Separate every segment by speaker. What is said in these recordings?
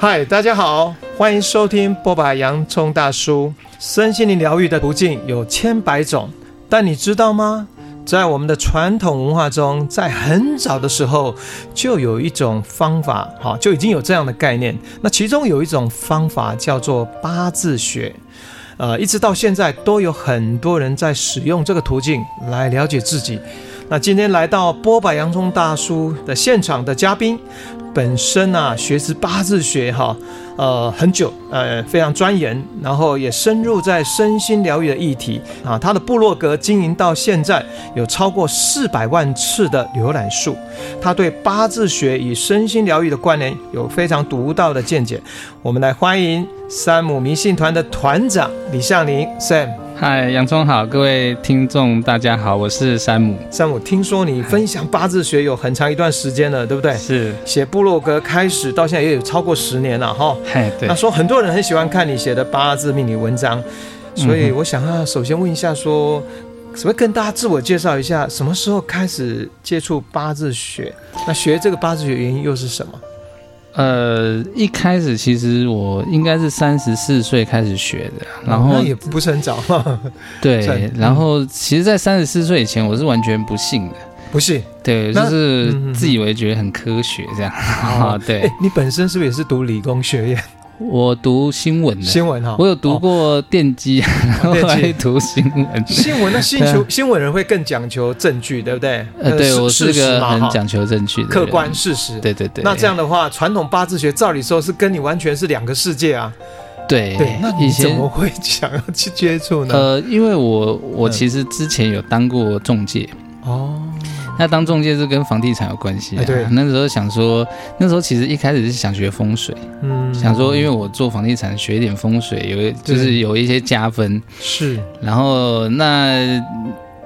Speaker 1: 嗨，大家好，欢迎收听剥吧洋葱大叔。身心灵疗愈的途径有千百种，但你知道吗？在我们的传统文化中，在很早的时候就有一种方法，哈，就已经有这样的概念。那其中有一种方法叫做八字学，呃，一直到现在都有很多人在使用这个途径来了解自己。那今天来到波柏洋葱大叔的现场的嘉宾。本身啊，学习八字学哈，呃，很久，呃，非常钻研，然后也深入在身心疗愈的议题啊。他的部落格经营到现在有超过四百万次的浏览数。他对八字学与身心疗愈的关联有非常独到的见解。我们来欢迎山姆迷信团的团长李向林 Sam。
Speaker 2: 嗨，洋葱好，各位听众大家好，我是山姆。
Speaker 1: 山姆，听说你分享八字学有很长一段时间了，对不对？
Speaker 2: 是。
Speaker 1: 写部落格开始到现在也有超过十年了，哈。
Speaker 2: 嘿，对。
Speaker 1: 那说很多人很喜欢看你写的八字命理文章，所以我想要首先问一下说，说什么跟大家自我介绍一下，什么时候开始接触八字学？那学这个八字学原因又是什么？
Speaker 2: 呃，一开始其实我应该是三十四岁开始学的，然后、
Speaker 1: 哦、那也不是很早。
Speaker 2: 对，然后其实，在三十四岁以前，我是完全不信的，
Speaker 1: 不信。
Speaker 2: 对，就是自以为觉得很科学这样。啊、哦，对。
Speaker 1: 你本身是不是也是读理工学院？
Speaker 2: 我读新闻的，
Speaker 1: 新闻哈，
Speaker 2: 我有读过电机，然后还读新闻。
Speaker 1: 新闻那 新求新闻人会更讲求证据，对不对？
Speaker 2: 呃，对我是个很讲求证据的，
Speaker 1: 客观事实。
Speaker 2: 对对对。
Speaker 1: 那这样的话，传统八字学照理说是跟你完全是两个世界啊。
Speaker 2: 对
Speaker 1: 对，那你怎么会想要去接触呢？
Speaker 2: 呃，因为我我其实之前有当过中介。哦。那当中介是跟房地产有关系啊？对，那时候想说，那时候其实一开始是想学风水，嗯，想说因为我做房地产学一点风水，有就是有一些加分，是，然后那。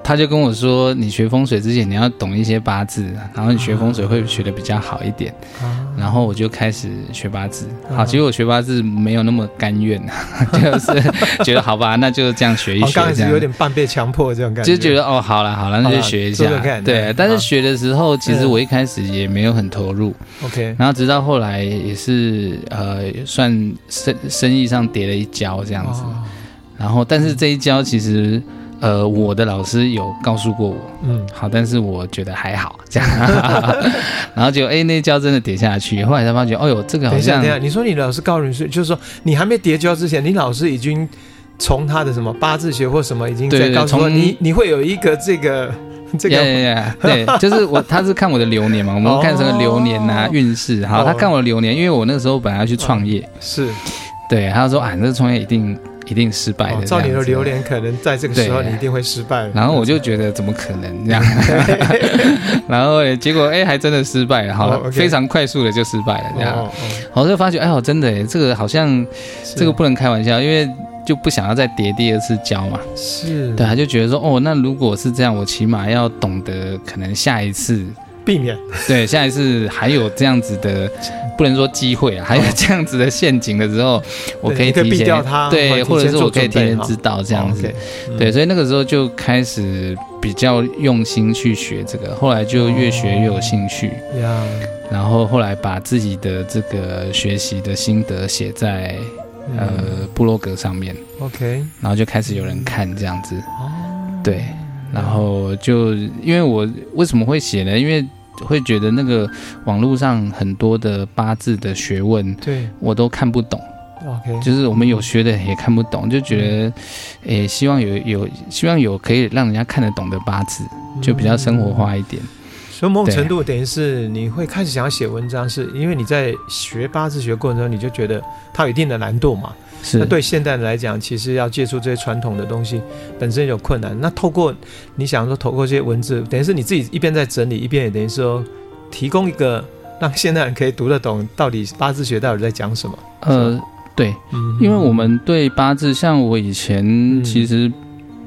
Speaker 2: 他就跟我说：“你学风水之前，你要懂一些八字，然后你学风水会学的比较好一点。啊”然后我就开始学八字。好，其实我学八字没有那么甘愿，就是觉得好吧，那就这样学一学。
Speaker 1: 刚开始有点半被强迫这种感觉，
Speaker 2: 就觉得哦，好了好了，那就学一下。对，但是学的时候，其实我一开始也没有很投入。OK，然后直到后来也是呃，算生生意上跌了一跤这样子。然后，但是这一跤其实。呃，我的老师有告诉过我，嗯，好，但是我觉得还好这样，然后就哎，那跤真的跌下去，后来才发觉，哦呦，这个好像，
Speaker 1: 等一下，你说你老师告诉你是，就是说你还没跌跤之前，你老师已经从他的什么八字学或什么已经在告诉说你你会有一个这个 这个，
Speaker 2: 对，就是我他是看我的流年嘛，我们看什么流年啊运势，好，他看我的流年，因为我那个时候本来要去创业，是，对，他说啊，那个创业一定。一定失败的。照你
Speaker 1: 的榴莲，可能在这个时候你一定会失败。
Speaker 2: 然后我就觉得怎么可能这样？然后结果哎，还真的失败了，好，非常快速的就失败了这样。我就发觉哎呦，真的，这个好像这个不能开玩笑，因为就不想要再叠第二次胶嘛。是。对，他就觉得说哦，那如果是这样，我起码要懂得可能下一次。
Speaker 1: 避免。
Speaker 2: 对，下一次还有这样子的，不能说机会啊，还有这样子的陷阱的时候，我可以提前对，或者是我可以提前知道这样子，对，所以那个时候就开始比较用心去学这个，后来就越学越有兴趣，然后后来把自己的这个学习的心得写在呃部落格上面，OK，然后就开始有人看这样子，对。然后就因为我为什么会写呢？因为会觉得那个网络上很多的八字的学问，对我都看不懂。OK，就是我们有学的也看不懂，就觉得，诶，希望有有希望有可以让人家看得懂的八字，就比较生活化一点。
Speaker 1: 所以某种程度等于是你会开始想要写文章，是因为你在学八字学过程中，你就觉得它有一定的难度嘛。是，那对现代人来讲，其实要接触这些传统的东西本身有困难。那透过你想说，透过这些文字，等于是你自己一边在整理，一边也等于说提供一个让现代人可以读得懂，到底八字学到底在讲什么？
Speaker 2: 呃，对，嗯，因为我们对八字，像我以前其实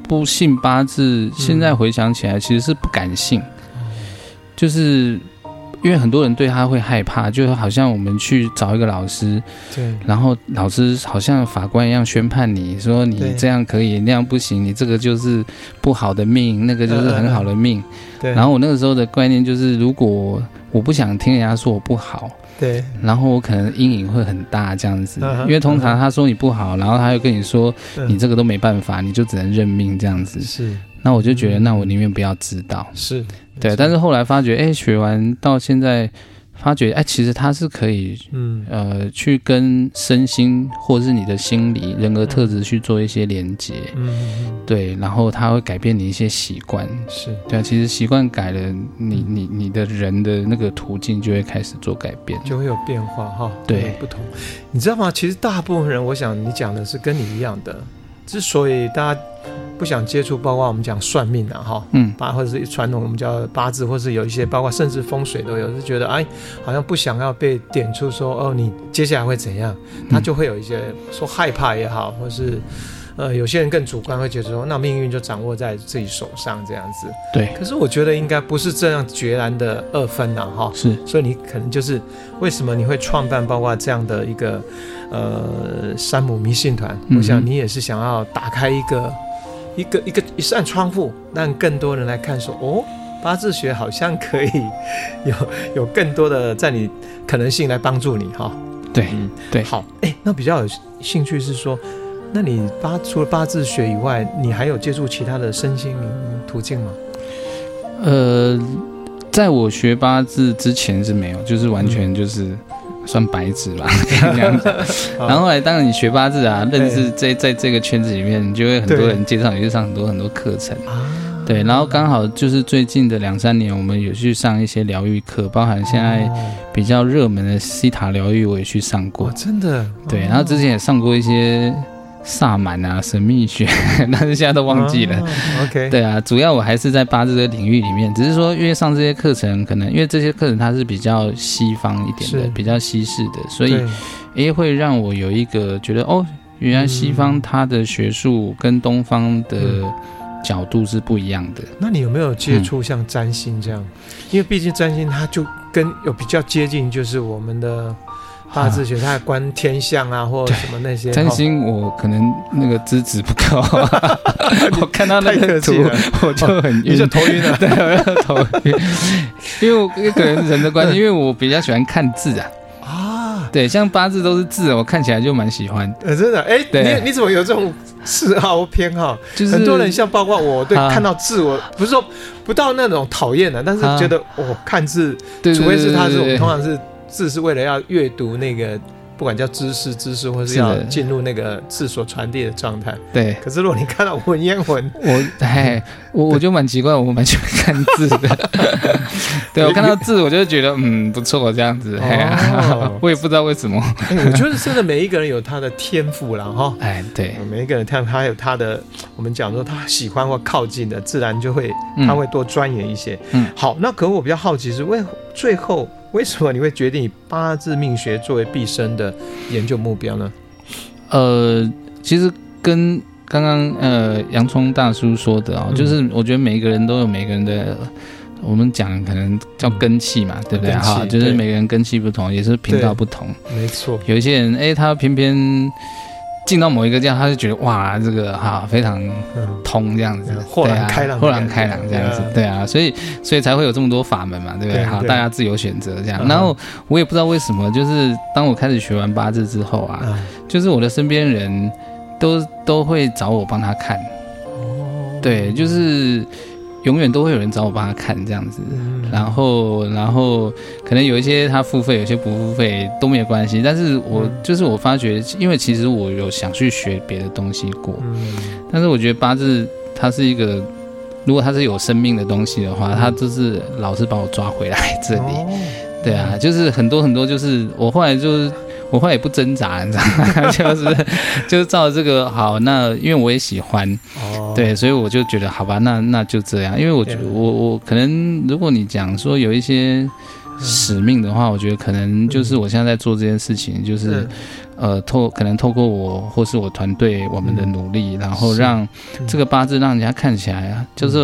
Speaker 2: 不信八字，嗯，现在回想起来其实是不敢信，就是。因为很多人对他会害怕，就好像我们去找一个老师，对，然后老师好像法官一样宣判你说你这样可以，那样不行，你这个就是不好的命，那个就是很好的命。对，然后我那个时候的观念就是，如果我不想听人家说我不好，
Speaker 1: 对，
Speaker 2: 然后我可能阴影会很大这样子，因为通常他说你不好，然后他又跟你说你这个都没办法，你就只能认命这样子。
Speaker 1: 是，
Speaker 2: 那我就觉得，那我宁愿不要知道。
Speaker 1: 是，
Speaker 2: 对，但是后来发觉，哎，学完到现在。发觉哎，其实它是可以，嗯呃，去跟身心或是你的心理人格特质去做一些连接，嗯，对，然后它会改变你一些习惯，
Speaker 1: 是
Speaker 2: 对啊，其实习惯改了，你你你的人的那个途径就会开始做改变，
Speaker 1: 就会有变化哈，
Speaker 2: 对，
Speaker 1: 不同，你知道吗？其实大部分人，我想你讲的是跟你一样的，之所以大家。不想接触，包括我们讲算命啊，哈，嗯，八或者是传统我们叫八字，或是有一些包括甚至风水都有，是觉得哎，好像不想要被点出说哦，你接下来会怎样，他就会有一些说害怕也好，或是呃，有些人更主观会觉得说，那命运就掌握在自己手上这样子。
Speaker 2: 对。
Speaker 1: 可是我觉得应该不是这样决然的二分呐，哈。
Speaker 2: 是。
Speaker 1: 所以你可能就是为什么你会创办包括这样的一个呃山姆迷信团？我想你也是想要打开一个。一个一个一扇窗户，让更多人来看说，说哦，八字学好像可以 有有更多的在你可能性来帮助你哈。
Speaker 2: 对，嗯，对，
Speaker 1: 好，哎，那比较有兴趣是说，那你八除了八字学以外，你还有接触其他的身心灵途径吗？
Speaker 2: 呃，在我学八字之前是没有，就是完全就是。嗯算白纸吧，这样子。然后后来，当然你学八字啊，认识在在这个圈子里面，你就会很多人介绍，你去上很多很多课程。对，然后刚好就是最近的两三年，我们有去上一些疗愈课，包含现在比较热门的西塔疗愈，我也去上过。
Speaker 1: 真的？
Speaker 2: 对，然后之前也上过一些。萨满啊，神秘学，但是现在都忘记了。
Speaker 1: Oh, OK，
Speaker 2: 对啊，主要我还是在八字的领域里面，只是说因为上这些课程，可能因为这些课程它是比较西方一点的，比较西式的，所以也会让我有一个觉得哦，原来西方它的学术跟东方的角度是不一样的。
Speaker 1: 那你有没有接触像占星这样？嗯、因为毕竟占星它就跟有比较接近，就是我们的。八字学，他观天象啊，或者什么那些。
Speaker 2: 占星我可能那个资质不够，我看到那个图我就很
Speaker 1: 晕，头晕了，
Speaker 2: 对，我要头晕。因为我可能人的关系，因为我比较喜欢看字啊。啊，对，像八字都是字，我看起来就蛮喜欢。
Speaker 1: 呃，真的，哎，你你怎么有这种嗜好偏好？就是很多人像包括我，对，看到字，我不是说不到那种讨厌的，但是觉得我看字，除非是他是我们通常是。字是为了要阅读那个，不管叫知识、知识，或是要进入那个字所传递的状态。
Speaker 2: 对。
Speaker 1: 可是如果你看到文言文，
Speaker 2: 我哎，我我就蛮奇怪，我蛮喜欢看字的。对，我看到字，我就觉得嗯不错，这样子。哦。我也不知道为什么。
Speaker 1: 我觉得真的每一个人有他的天赋了哈。
Speaker 2: 哎，对。
Speaker 1: 每一个人他他有他的，我们讲说他喜欢或靠近的，自然就会他会多钻研一些。嗯。好，那可我比较好奇是为最后。为什么你会决定以八字命学作为毕生的研究目标呢？
Speaker 2: 呃，其实跟刚刚呃洋葱大叔说的啊、哦，嗯、就是我觉得每一个人都有每个人的，我们讲可能叫根气嘛，嗯、对不对？哈，就是每个人根气不同，也是频道不同。
Speaker 1: 没错，
Speaker 2: 有一些人哎，他偏偏。进到某一个这样，他就觉得哇，这个哈非常通这样子，
Speaker 1: 豁然开朗，
Speaker 2: 豁然开朗这样子，对啊，所以所以才会有这么多法门嘛，对不对？好，大家自由选择这样。然后我也不知道为什么，就是当我开始学完八字之后啊，就是我的身边人都都会找我帮他看，对，就是。永远都会有人找我帮他看这样子，然后，然后可能有一些他付费，有些不付费都没有关系。但是我就是我发觉，因为其实我有想去学别的东西过，但是我觉得八字它是一个，如果它是有生命的东西的话，它就是老是把我抓回来这里。对啊，就是很多很多，就是我后来就是。我后来也不挣扎，你知道吗？就是 就是照这个好，那因为我也喜欢，哦，对，所以我就觉得好吧，那那就这样。因为我觉得我我可能，如果你讲说有一些使命的话，我觉得可能就是我现在在做这件事情，就是呃透可能透过我或是我团队我们的努力，然后让这个八字让人家看起来啊，就是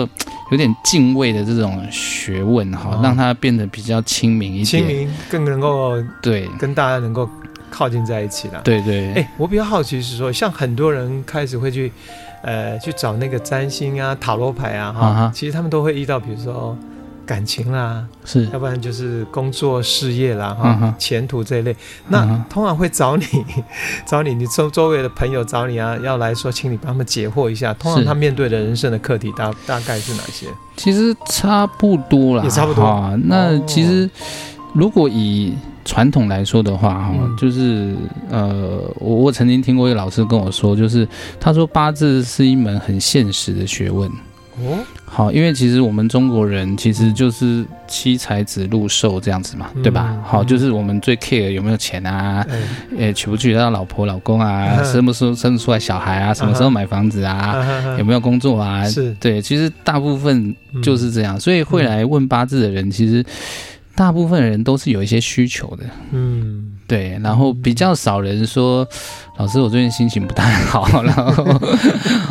Speaker 2: 有点敬畏的这种学问哈，让它变得比较亲民一点，亲民
Speaker 1: 更能够
Speaker 2: 对。跟
Speaker 1: 大家能够。靠近在一起了，
Speaker 2: 对对。
Speaker 1: 哎、欸，我比较好奇是说，像很多人开始会去，呃，去找那个占星啊、塔罗牌啊，哈，uh. 其实他们都会遇到，比如说感情啦，
Speaker 2: 是，
Speaker 1: 要不然就是工作事业啦，哈、嗯，前途这一类。那、嗯、通常会找你，找你，你周周围的朋友找你啊，要来说，请你帮他们解惑一下。通常他面对的人生的课题大大概是哪些？
Speaker 2: 其实差不多啦，
Speaker 1: 也差不多。
Speaker 2: 啊、那其实如果以传统来说的话，哈、嗯，就是呃，我我曾经听过一个老师跟我说，就是他说八字是一门很现实的学问。哦，好，因为其实我们中国人其实就是七财子禄寿这样子嘛，嗯、对吧？好，就是我们最 care 有没有钱啊，呃、嗯，娶不娶得到老婆老公啊，嗯、生不生生出来小孩啊，什么时候买房子啊，嗯、有没有工作啊？是。对，其实大部分就是这样，所以会来问八字的人，其实。大部分人都是有一些需求的，嗯，对，然后比较少人说，老师，我最近心情不太好，然后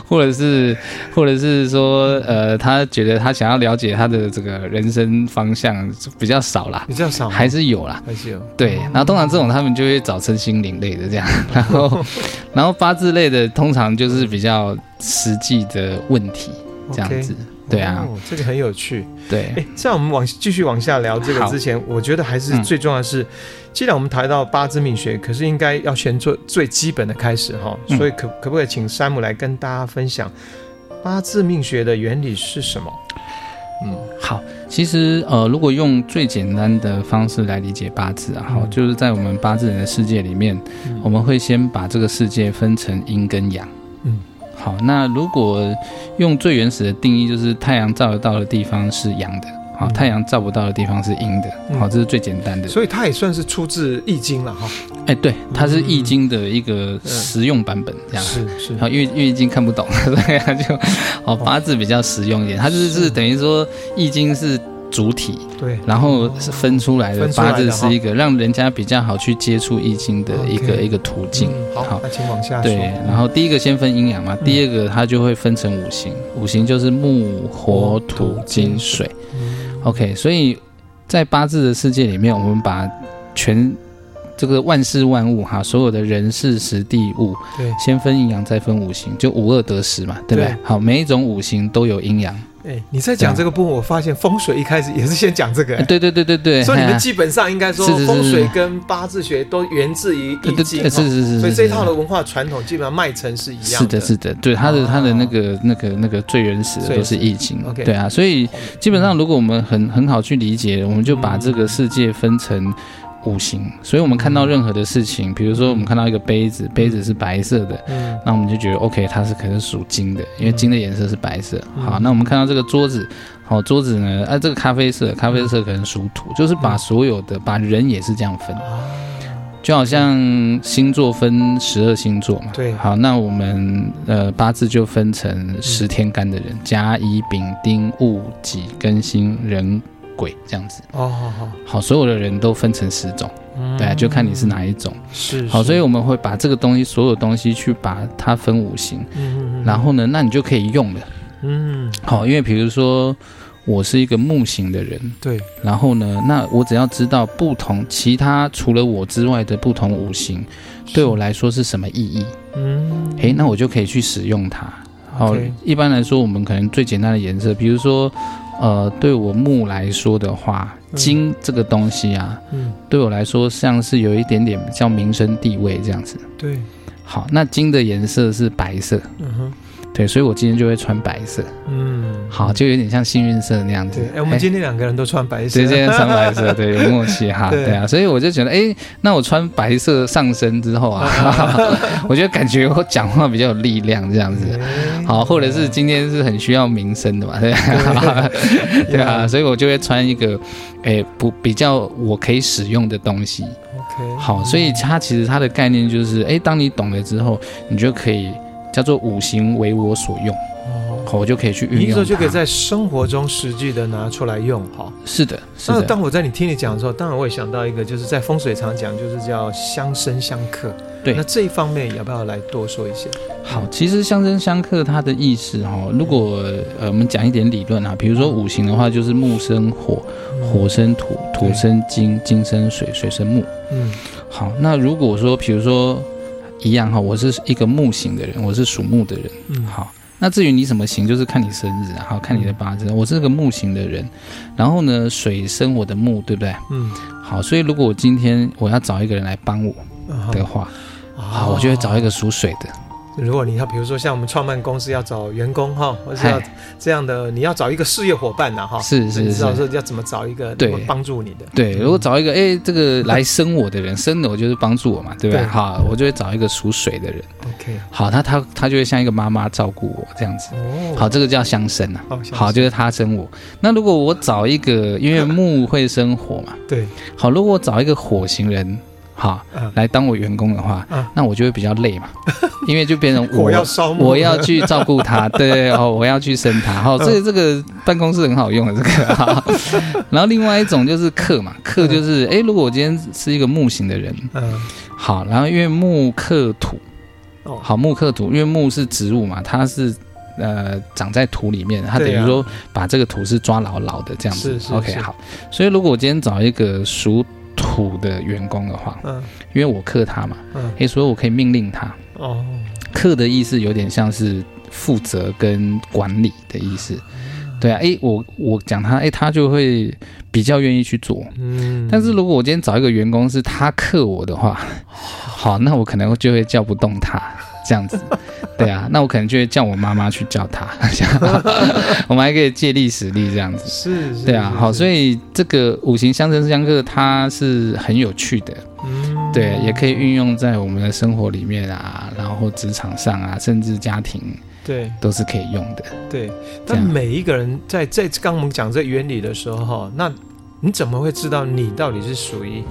Speaker 2: 或者是或者是说，呃，他觉得他想要了解他的这个人生方向比较少啦，
Speaker 1: 比较少，
Speaker 2: 还是有啦，
Speaker 1: 还是有，
Speaker 2: 对，然后通常这种他们就会找身心灵类的这样，然后 然后八字类的通常就是比较实际的问题这样子。对啊、哦，
Speaker 1: 这个很有趣。
Speaker 2: 对，
Speaker 1: 哎，在我们往继续往下聊这个之前，我觉得还是最重要的是，嗯、既然我们谈到八字命学，可是应该要先做最基本的开始哈。所以可可不可以请山姆来跟大家分享八字命学的原理是什么？
Speaker 2: 嗯，好，其实呃，如果用最简单的方式来理解八字啊，好、嗯，就是在我们八字人的世界里面，嗯、我们会先把这个世界分成阴跟阳。嗯。好，那如果用最原始的定义，就是太阳照得到的地方是阳的，好，太阳照不到的地方是阴的，好，这是最简单的。
Speaker 1: 所以它也算是出自《易经》了哈。
Speaker 2: 哎，对，它是《易经》的一个实用版本，这样是是。好，因为因为《易经》看不懂，所以它就好八字比较实用一点。它就是是等于说《易经》是。主体对，然后是分出来的八字是一个让人家比较好去接触易经的一个一个途径。
Speaker 1: 好，那请往下说。
Speaker 2: 对，然后第一个先分阴阳嘛，第二个它就会分成五行，五行就是木、火、土、金、水。OK，所以在八字的世界里面，我们把全这个万事万物哈，所有的人事时地物，对，先分阴阳，再分五行，就五二得十嘛，对不对？好，每一种五行都有阴阳。
Speaker 1: 哎，你在讲这个部分，我发现风水一开始也是先讲这个。
Speaker 2: 对对对对对，
Speaker 1: 所以你们基本上应该说风水跟八字学都源自于易经，是是是。所以这一套的文化传统基本上脉承是一样的。
Speaker 2: 是的，是的，对，它的它的那个那个那个最原始的都是易经。对啊，所以基本上如果我们很很好去理解，我们就把这个世界分成。五行，所以我们看到任何的事情，比如说我们看到一个杯子，杯子是白色的，嗯，那我们就觉得 OK，它是可能属金的，因为金的颜色是白色。好，那我们看到这个桌子，好，桌子呢，啊，这个咖啡色，咖啡色可能属土，就是把所有的，把人也是这样分，就好像星座分十二星座嘛，对，好，那我们呃八字就分成十天干的人，甲乙丙丁戊己庚辛壬。鬼这样子。哦，好好好，所有的人都分成十种，嗯、对啊，就看你是哪一种。是，是。好，所以我们会把这个东西，所有东西去把它分五行，嗯，然后呢，那你就可以用了，嗯，好，因为比如说我是一个木型的人，对，然后呢，那我只要知道不同其他除了我之外的不同五行，对我来说是什么意义，嗯，诶，那我就可以去使用它。好.一般来说，我们可能最简单的颜色，比如说。呃，对我木来说的话，金这个东西啊，嗯，对我来说像是有一点点叫名声地位这样子。对，好，那金的颜色是白色。嗯哼。对，所以我今天就会穿白色。嗯，好，就有点像幸运色那样子。
Speaker 1: 哎，我们今天两个人都穿白色。
Speaker 2: 对，今天穿白色，对，有默契哈。对啊，所以我就觉得，哎，那我穿白色上身之后啊，我觉得感觉我讲话比较有力量这样子。好，或者是今天是很需要名声的嘛，对啊，对 啊，所以我就会穿一个，哎，不比较我可以使用的东西。OK，好，所以它其实它的概念就是，哎，当你懂了之后，你就可以。叫做五行为我所用，哦，我就可以去运用。你说
Speaker 1: 就可以在生活中实际的拿出来用，哈。
Speaker 2: 是的，是的。
Speaker 1: 那当我在你听你讲的时候，当然我也想到一个，就是在风水常讲，就是叫相生相克。对，那这一方面要不要来多说一些？
Speaker 2: 好，其实相生相克它的意思，哈，如果呃我们讲一点理论啊，比如说五行的话，就是木生火，火生土，土生金，金生水，水生木。嗯，好，那如果说，比如说。一样哈，我是一个木型的人，我是属木的人。嗯，好，那至于你什么型，就是看你生日，然后看你的八字。嗯、我是个木型的人，然后呢，水生我的木，对不对？嗯。好，所以如果我今天我要找一个人来帮我的话，啊、好，我就会找一个属水的。
Speaker 1: 如果你要，比如说像我们创办公司要找员工哈，或者要这样的，你要找一个事业伙伴呐哈，
Speaker 2: 是是是，
Speaker 1: 你知道说要怎么找一个对帮助你的？
Speaker 2: 对，如果找一个哎，这个来生我的人，生的我就是帮助我嘛，对不对？好，我就会找一个属水的人。OK，好，他他他就会像一个妈妈照顾我这样子。哦，好，这个叫相生啊。好，就是他生我。那如果我找一个，因为木会生火嘛。对。好，如果我找一个火型人。好，来当我员工的话，嗯、那我就会比较累嘛，因为就变成我 要我要去照顾他，对哦，我要去生他。好，这个这个办公室很好用的这个 哈。然后另外一种就是克嘛，克就是哎、嗯，如果我今天是一个木型的人，嗯，好，然后因为木克土，好木克土，因为木是植物嘛，它是呃长在土里面，它等于说把这个土是抓牢牢的这样子。OK，好，所以如果我今天找一个属土的员工的话，嗯，因为我克他嘛，嗯，诶，所以我可以命令他。哦，克的意思有点像是负责跟管理的意思，对啊，诶，我我讲他，诶，他就会比较愿意去做。嗯，但是如果我今天找一个员工是他克我的话，好，那我可能就会叫不动他。这样子，对啊，那我可能就会叫我妈妈去叫他，我们还可以借力使力这样子，是，是，对啊，好，所以这个五行相生相克，它是很有趣的，嗯，对，也可以运用在我们的生活里面啊，然后职场上啊，甚至家庭，对，都是可以用的，
Speaker 1: 对。但每一个人在在刚我们讲这原理的时候，哈，那你怎么会知道你到底是属于？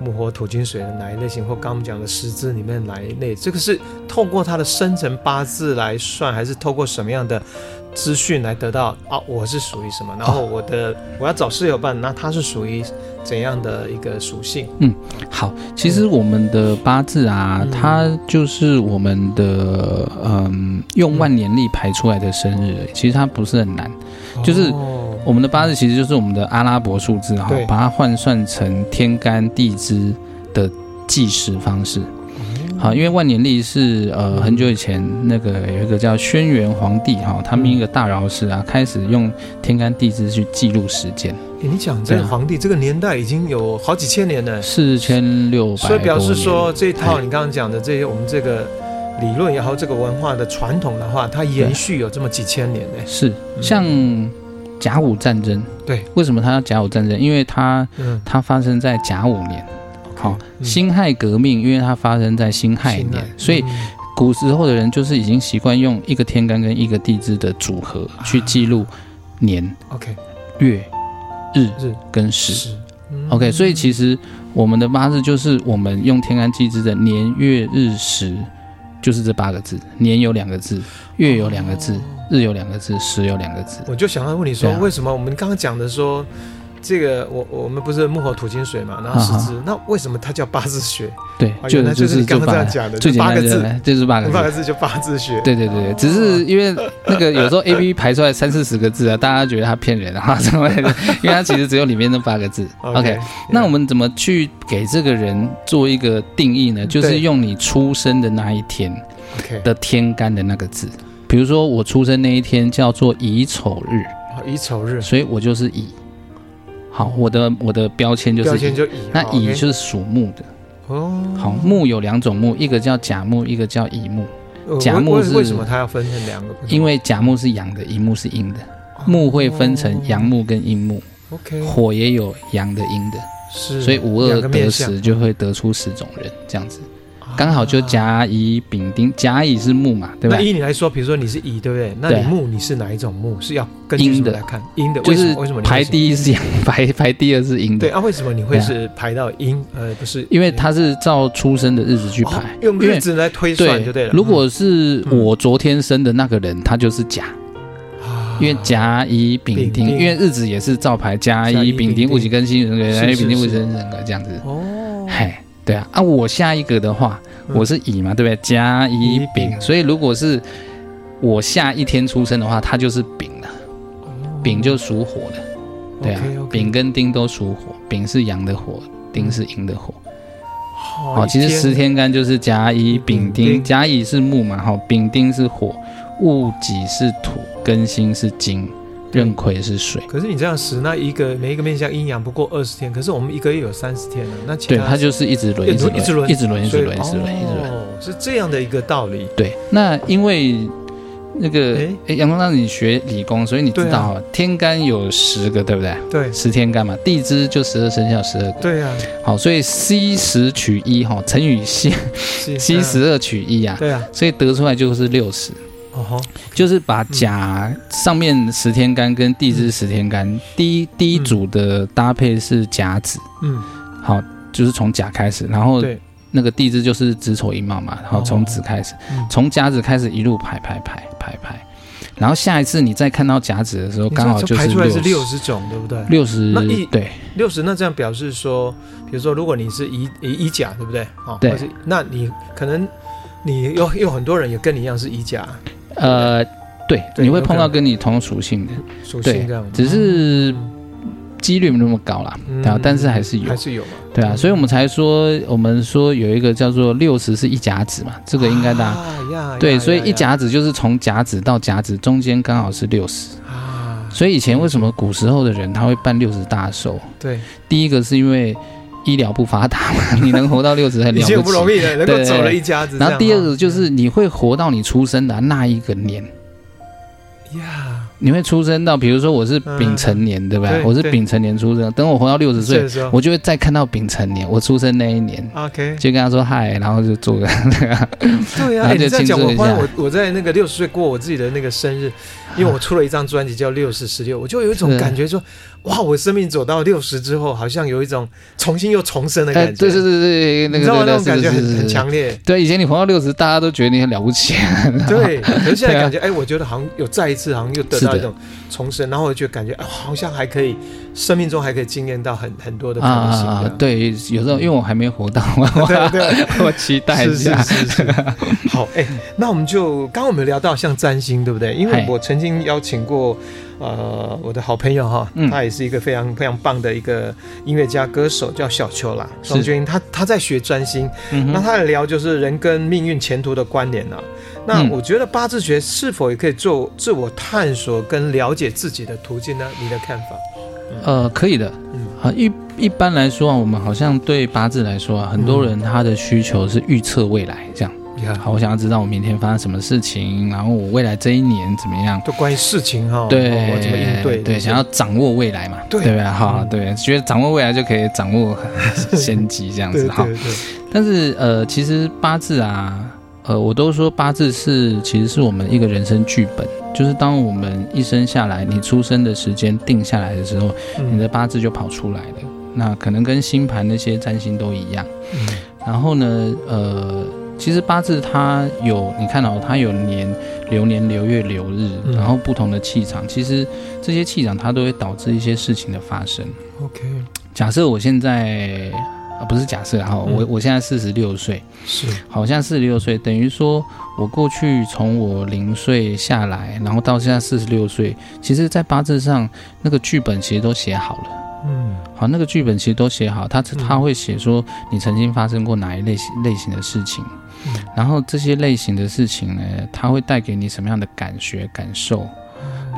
Speaker 1: 木火土金水的哪一类型，或刚我们讲的十字里面哪一类？这个是透过他的生辰八字来算，还是透过什么样的资讯来得到？啊，我是属于什么？然后我的、哦、我要找室友办，那他是属于怎样的一个属性？
Speaker 2: 嗯，好，其实我们的八字啊，嗯、它就是我们的嗯，用万年历排出来的生日，其实它不是很难，就是。哦我们的八字其实就是我们的阿拉伯数字哈，把它换算成天干地支的计时方式。好，因为万年历是呃很久以前那个有一个叫轩辕皇帝哈，他们一个大饶寺啊，开始用天干地支去记录时间。
Speaker 1: 你讲这个皇帝这个年代已经有好几千年了，
Speaker 2: 四千六百，
Speaker 1: 所以表示说这一套你刚刚讲的这些我们这个理论也好，这个文化的传统的话，它延续有这么几千年呢。
Speaker 2: 是像。甲午战争，对，为什么它叫甲午战争？因为它，嗯、它发生在甲午年。好辛亥革命，因为它发生在辛亥年，亥所以古时候的人就是已经习惯用一个天干跟一个地支的组合去记录年、OK、月、日跟时。OK，所以其实我们的八字就是我们用天干地支的年月日时，就是这八个字。年有两个字，月有两个字。哦日有两个字，时有两个字，
Speaker 1: 我就想要问你说，为什么我们刚刚讲的说，这个我我们不是木火土金水嘛，然后十支，那为什么它叫八字学？
Speaker 2: 对，
Speaker 1: 就就是你刚刚这样讲的，
Speaker 2: 最
Speaker 1: 八个字，
Speaker 2: 就是八个字，
Speaker 1: 八个字就八字学。
Speaker 2: 对对对，只是因为那个有时候 A P P 排出来三四十个字啊，大家觉得它骗人啊 什么的，因为它其实只有里面那八个字。OK，那我们怎么去给这个人做一个定义呢？就是用你出生的那一天的天干的那个字。比如说我出生那一天叫做乙丑日，
Speaker 1: 乙丑日，
Speaker 2: 所以我就是乙。好，我的我的标签就是乙，就乙，那乙就是属木的。哦，好，木有两种木，一个叫甲木，一个叫乙木。甲木是
Speaker 1: 为什么它要分成两个？
Speaker 2: 因为甲木是阳的，乙木是阴的。木会分成阳木跟阴木。OK，火也有阳的阴的，是，所以五二得十就会得出十种人这样子。刚好就甲乙丙丁，甲乙是木嘛，对吧？
Speaker 1: 那依你来说，比如说你是乙，对不对？那你木你是哪一种木？是要根据什么来看？阴的，就是为什么
Speaker 2: 排第一是阳，排 排第二是阴的？
Speaker 1: 对啊，为什么你会是排到阴？呃，不是，
Speaker 2: 因为它是照出生的日子去排，
Speaker 1: 用日子来推算就对了。
Speaker 2: 如果是我昨天生的那个人，他就是甲，因为甲乙丙丁，因为日子也是照排甲乙丙丁戊己庚辛壬癸丙丁戊己壬申壬癸这样子。哦，嘿。对啊，啊，我下一个的话，我是乙嘛，对不对？甲乙丙，所以如果是我下一天出生的话，它就是丙了。丙就属火的，对啊，丙跟丁都属火，丙是阳的火，丁是阴的火。好，其实十天干就是甲乙丙。丁，甲乙是木嘛，哈，丙丁是火，戊己是土，庚辛是金，壬癸是水。
Speaker 1: 可是你这样使，那一个每一个面向阴阳不过二十天，可是我们一个月有三十天啊，那
Speaker 2: 对，它就是一直轮，一直轮，一直轮，一直轮，一直轮，一直轮，
Speaker 1: 哦，是这样的一个道理。
Speaker 2: 对，那因为。那个哎，杨光让，你学理工，所以你知道、啊、天干有十个，对不对？
Speaker 1: 对，
Speaker 2: 十天干嘛，地支就十二生肖十二个。
Speaker 1: 对呀、啊。
Speaker 2: 好，所以 C 十取一哈，乘以 C C 十二取一啊。
Speaker 1: 对啊。
Speaker 2: 所以得出来就是六十。哦。就是把甲上面十天干跟地支十天干，第一第一组的搭配是甲子。嗯。好，就是从甲开始，然后。那个地支就是子丑寅卯嘛，然后从子开始，从、哦、甲子开始一路排排排排排，然后下一次你再看到甲子的时候，刚好就是
Speaker 1: 排出来是六十种，对不对？
Speaker 2: 六十，
Speaker 1: 那一
Speaker 2: 对
Speaker 1: 六十，那这样表示说，比如说如果你是乙乙甲，对不对？
Speaker 2: 哦，对，
Speaker 1: 那你可能你有有很多人也跟你一样是乙甲，
Speaker 2: 呃，对，对，你会碰到跟你同属性的。
Speaker 1: 属性这样，
Speaker 2: 只是。嗯几率没那么高啦，对啊，但是还是有，
Speaker 1: 还是有嘛，
Speaker 2: 对啊，所以我们才说，我们说有一个叫做六十是一甲子嘛，这个应该大家对，所以一甲子就是从甲子到甲子中间刚好是六十。啊，所以以前为什么古时候的人他会办六十大寿？
Speaker 1: 对，
Speaker 2: 第一个是因为医疗不发达嘛，你能活到六十很了不起，
Speaker 1: 不容易的，能够走了一家子。
Speaker 2: 然后第二个就是你会活到你出生的那一个年，
Speaker 1: 呀。
Speaker 2: 你会出生到，比如说我是丙辰年，嗯、对吧？对我是丙辰年出生，等我活到六十岁，我就会再看到丙辰年，我出生那一年，OK，就跟他说嗨，然后就做个那个，
Speaker 1: 对啊，你这样讲，我我我在那个六十岁过我自己的那个生日，因为我出了一张专辑叫《六十十六》，我就有一种感觉说。哇！我生命走到六十之后，好像有一种重新又重生的感觉。
Speaker 2: 对对对对，那
Speaker 1: 个？那种感觉很很强烈。
Speaker 2: 对，以前你活到六十，大家都觉得你很了不起。
Speaker 1: 对，可是现在感觉，哎，我觉得好像有再一次，好像又得到一种重生，然后我就感觉，好像还可以，生命中还可以经验到很很多的可能性。
Speaker 2: 对，有时候因为我还没活到，对对，我期待一下。
Speaker 1: 是是是。好，哎，那我们就刚刚我们聊到像占星，对不对？因为我曾经邀请过。呃，我的好朋友哈，他也是一个非常非常棒的一个音乐家歌手，叫小秋啦。宋军，他他在学占星，嗯、那他在聊就是人跟命运前途的关联啊。那我觉得八字学是否也可以做自我探索跟了解自己的途径呢？你的看法？
Speaker 2: 嗯、呃，可以的。嗯，好，一一般来说啊，我们好像对八字来说啊，很多人他的需求是预测未来这样。好，我想要知道我明天发生什么事情，然后我未来这一年怎么样？
Speaker 1: 都关于事情哈，
Speaker 2: 对，
Speaker 1: 我怎么应对？
Speaker 2: 对，想要掌握未来嘛，对不对？哈，对，觉得掌握未来就可以掌握先机这样子 哈。但是呃，其实八字啊，呃，我都说八字是其实是我们一个人生剧本，就是当我们一生下来，你出生的时间定下来的时候，你的八字就跑出来了。那可能跟星盘那些占星都一样。然后呢，呃。其实八字它有，你看到它有年、流年、流月、流日，然后不同的气场。其实这些气场它都会导致一些事情的发生。
Speaker 1: OK，
Speaker 2: 假设我现在啊，不是假设哈，我我现在四十六岁，是，好像四十六岁，等于说我过去从我零岁下来，然后到现在四十六岁，其实在八字上那个剧本其实都写好了。嗯，好，那个剧本其实都写好，他他会写说你曾经发生过哪一类型类型的事情。然后这些类型的事情呢，它会带给你什么样的感觉感受？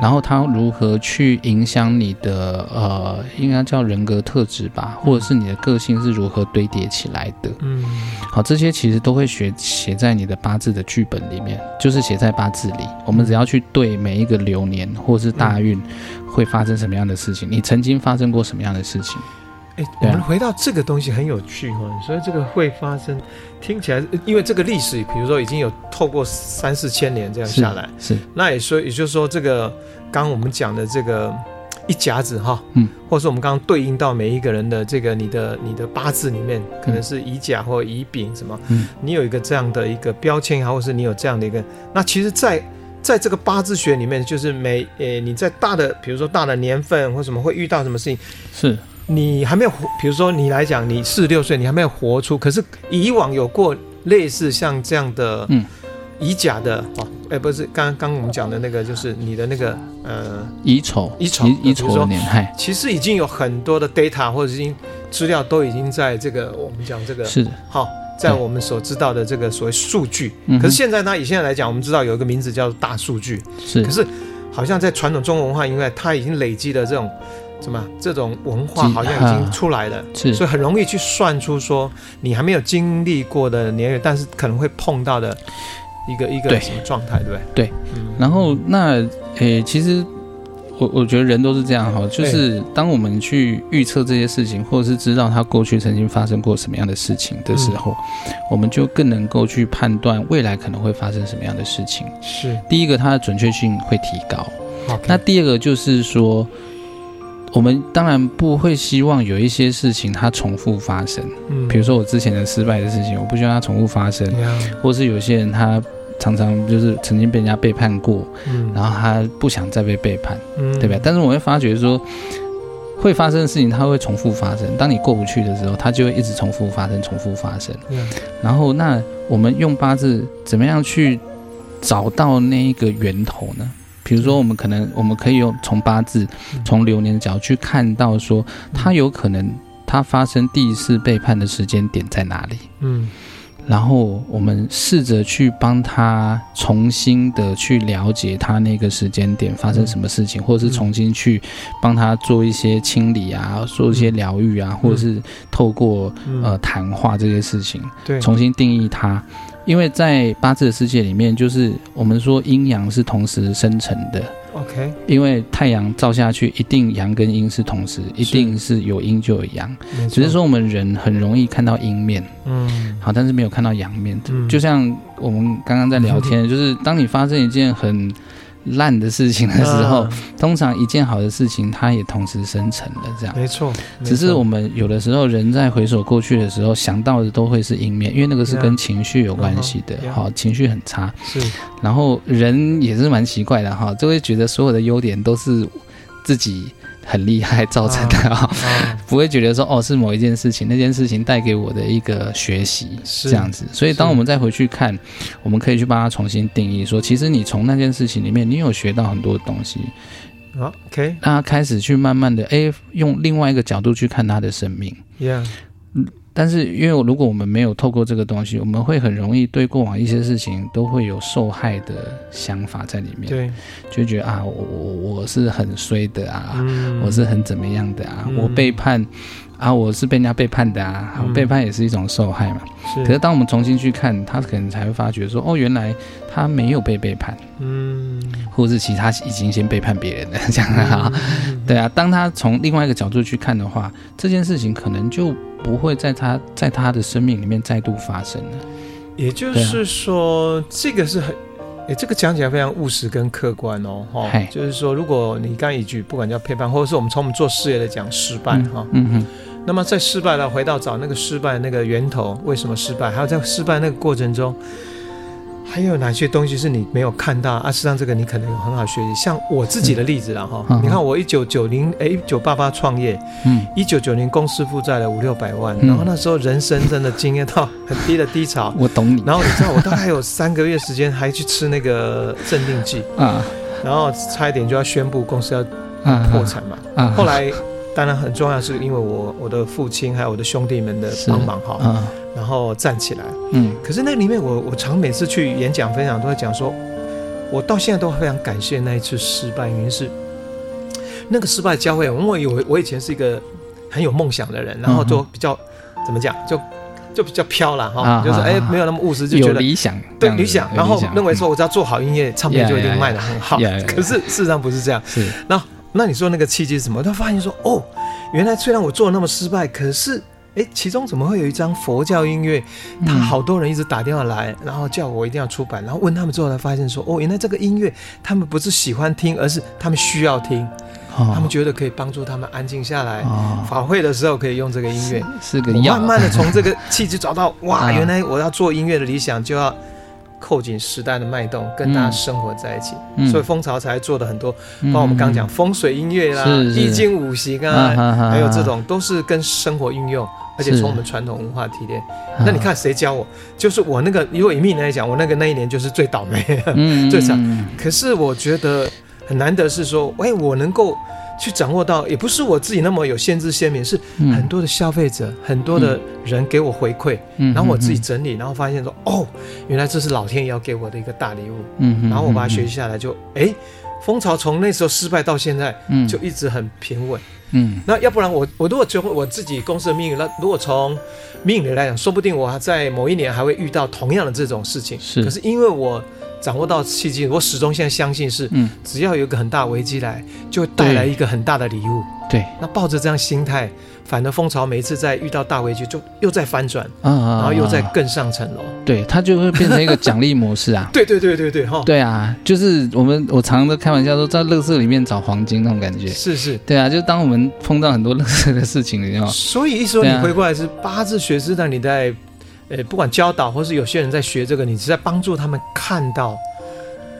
Speaker 2: 然后它如何去影响你的呃，应该叫人格特质吧，或者是你的个性是如何堆叠起来的？嗯，好，这些其实都会写写在你的八字的剧本里面，就是写在八字里。我们只要去对每一个流年或者是大运会发生什么样的事情，你曾经发生过什么样的事情？
Speaker 1: 哎，我们回到这个东西很有趣哈，所以这个会发生，听起来，因为这个历史，比如说已经有透过三四千年这样下来，
Speaker 2: 是，是
Speaker 1: 那也说，也就是说，这个刚刚我们讲的这个一甲子哈，嗯，或者说我们刚刚对应到每一个人的这个你的你的八字里面，可能是乙甲或乙丙什么，嗯，你有一个这样的一个标签，或者是你有这样的一个，那其实在，在在这个八字学里面，就是每诶你在大的，比如说大的年份或什么会遇到什么事情，
Speaker 2: 是。
Speaker 1: 你还没有活，比如说你来讲，你四十六岁，你还没有活出。可是以往有过类似像这样的，嗯，乙甲的哦，哎，不是，刚刚我们讲的那个，就是你的那个呃，
Speaker 2: 乙丑，
Speaker 1: 乙丑，
Speaker 2: 乙丑的年，嗨，
Speaker 1: 其实已经有很多的 data 或者已经资料都已经在这个我们讲这个
Speaker 2: 是的，
Speaker 1: 好，在我们所知道的这个所谓数据。可是现在呢，以现在来讲，我们知道有一个名字叫做大数据。
Speaker 2: 是，
Speaker 1: 可是好像在传统中国文化，因为它已经累积的这种什么这种文化，好像已经出来了，
Speaker 2: 是，
Speaker 1: 所以很容易去算出说你还没有经历过的年月，但是可能会碰到的一个一个什么状态，对不对？
Speaker 2: 对，然后那诶，其实。我我觉得人都是这样哈，就是当我们去预测这些事情，或者是知道他过去曾经发生过什么样的事情的时候，嗯、我们就更能够去判断未来可能会发生什么样的事情。
Speaker 1: 是
Speaker 2: 第一个，它的准确性会提高。那第二个就是说，我们当然不会希望有一些事情它重复发生。嗯，比如说我之前的失败的事情，我不希望它重复发生。
Speaker 1: 嗯、
Speaker 2: 或是有些人他。常常就是曾经被人家背叛过，嗯，然后他不想再被背叛，嗯，对吧？但是我会发觉说，会发生的事情它会重复发生。当你过不去的时候，它就会一直重复发生，重复发生。嗯，然后那我们用八字怎么样去找到那一个源头呢？比如说，我们可能我们可以用从八字、从流年的角度去看到说，他有可能他发生第一次背叛的时间点在哪里？嗯。然后我们试着去帮他重新的去了解他那个时间点发生什么事情，或者是重新去帮他做一些清理啊，做一些疗愈啊，或者是透过呃谈话这些事情，对，重新定义他。因为在八字的世界里面，就是我们说阴阳是同时生成的。
Speaker 1: OK，
Speaker 2: 因为太阳照下去，一定阳跟阴是同时，一定是有阴就有阳。只是说我们人很容易看到阴面，嗯，好，但是没有看到阳面。嗯，就像我们刚刚在聊天，就是当你发生一件很烂的事情的时候，啊、通常一件好的事情，它也同时生成了，这样
Speaker 1: 没错。
Speaker 2: 只是我们有的时候人在回首过去的时候，想到的都会是阴面，因为那个是跟情绪有关系的。Yeah. 好，情绪很差。
Speaker 1: 是，
Speaker 2: 然后人也是蛮奇怪的哈，就会觉得所有的优点都是自己。很厉害造成的啊，不会觉得说哦，是某一件事情，那件事情带给我的一个学习是这样子。所以当我们再回去看，我们可以去帮他重新定义说，其实你从那件事情里面，你有学到很多东西。
Speaker 1: OK，
Speaker 2: 让他开始去慢慢的哎，用另外一个角度去看他的生命。但是，因为如果我们没有透过这个东西，我们会很容易对过往一些事情都会有受害的想法在里面。
Speaker 1: 对，
Speaker 2: 就觉得啊，我我我是很衰的啊，嗯、我是很怎么样的啊，嗯、我背叛啊，我是被人家背叛的啊，嗯、背叛也是一种受害嘛。是。可是当我们重新去看，他可能才会发觉说，哦，原来他没有被背叛。嗯。或者是其他已经先背叛别人了，这样啊？嗯、对啊。当他从另外一个角度去看的话，这件事情可能就。不会在他在他的生命里面再度发生了。
Speaker 1: 也就是说，啊、这个是很，诶，这个讲起来非常务实跟客观哦，哈。嘿就是说，如果你刚一句不管叫陪伴，或者是我们从我们做事业来讲失败哈，嗯，嗯哼，那么在失败了回到找那个失败那个源头，为什么失败？还有在失败那个过程中。还有哪些东西是你没有看到啊？实际上，这个你可能有很好学习。像我自己的例子了哈，嗯、你看我一九九零哎一九八八创业，嗯，一九九零公司负债了五六百万，嗯、然后那时候人生真的经验到很低的低潮。
Speaker 2: 我懂你。
Speaker 1: 然后你知道我大概有三个月时间还去吃那个镇定剂啊，然后差一点就要宣布公司要破产嘛。啊，啊后来当然很重要，是因为我我的父亲还有我的兄弟们的帮忙哈。啊然后站起来，嗯，可是那里面我我常每次去演讲分享都在讲说，我到现在都非常感谢那一次失败，原因是那个失败教会我，因为我我以前是一个很有梦想的人，然后就比较、嗯、怎么讲，就就比较飘了哈，啊、就是哎没有那么务实，就觉得
Speaker 2: 理想
Speaker 1: 对理想，然后认为说我只要做好音乐，唱片就一定卖的很好，可是事实上不是这样，是。那那你说那个契机是什么？他发现说哦，原来虽然我做的那么失败，可是。哎，其中怎么会有一张佛教音乐？他好多人一直打电话来，然后叫我一定要出版，然后问他们之后才发现说，哦，原来这个音乐他们不是喜欢听，而是他们需要听，哦、他们觉得可以帮助他们安静下来，哦、法会的时候可以用这个音乐。
Speaker 2: 是，是个样。
Speaker 1: 慢慢的从这个契机找到，哇，原来我要做音乐的理想就要扣紧时代的脉动，跟大家生活在一起，嗯、所以风潮才做的很多，包括我们刚讲风水音乐啦、易经五行啊，还有这种都是跟生活运用。而且从我们传统文化提炼，那你看谁教我？啊、就是我那个，如果以命来讲，我那个那一年就是最倒霉、嗯、最惨。可是我觉得很难得是说，哎，我能够去掌握到，也不是我自己那么有先知先明，是很多的消费者、嗯、很多的人给我回馈，嗯、然后我自己整理，然后发现说，哦，原来这是老天爷要给我的一个大礼物，嗯，然后我把它学习下来就，就哎，风潮从那时候失败到现在，嗯，就一直很平稳，嗯，那要不然我我如果就我自己公司的命运，那如果从命运来讲，说不定我还在某一年还会遇到同样的这种事情，是，可是因为我。掌握到契机，我始终现在相信是，嗯，只要有一个很大危机来，就会带来一个很大的礼物。对，那抱着这样心态，反而风潮每一次在遇到大危机，就又在翻转，啊，然后又在更上层楼。
Speaker 2: 对，它就会变成一个奖励模式啊。
Speaker 1: 对对对对对，哈。
Speaker 2: 对啊，就是我们我常常都开玩笑说，在乐色里面找黄金那种感觉。
Speaker 1: 是是。
Speaker 2: 对啊，就当我们碰到很多乐色的事情，的时候。
Speaker 1: 所以一说你回过来是八字学士，但你在。呃，不管教导或是有些人在学这个，你是在帮助他们看到，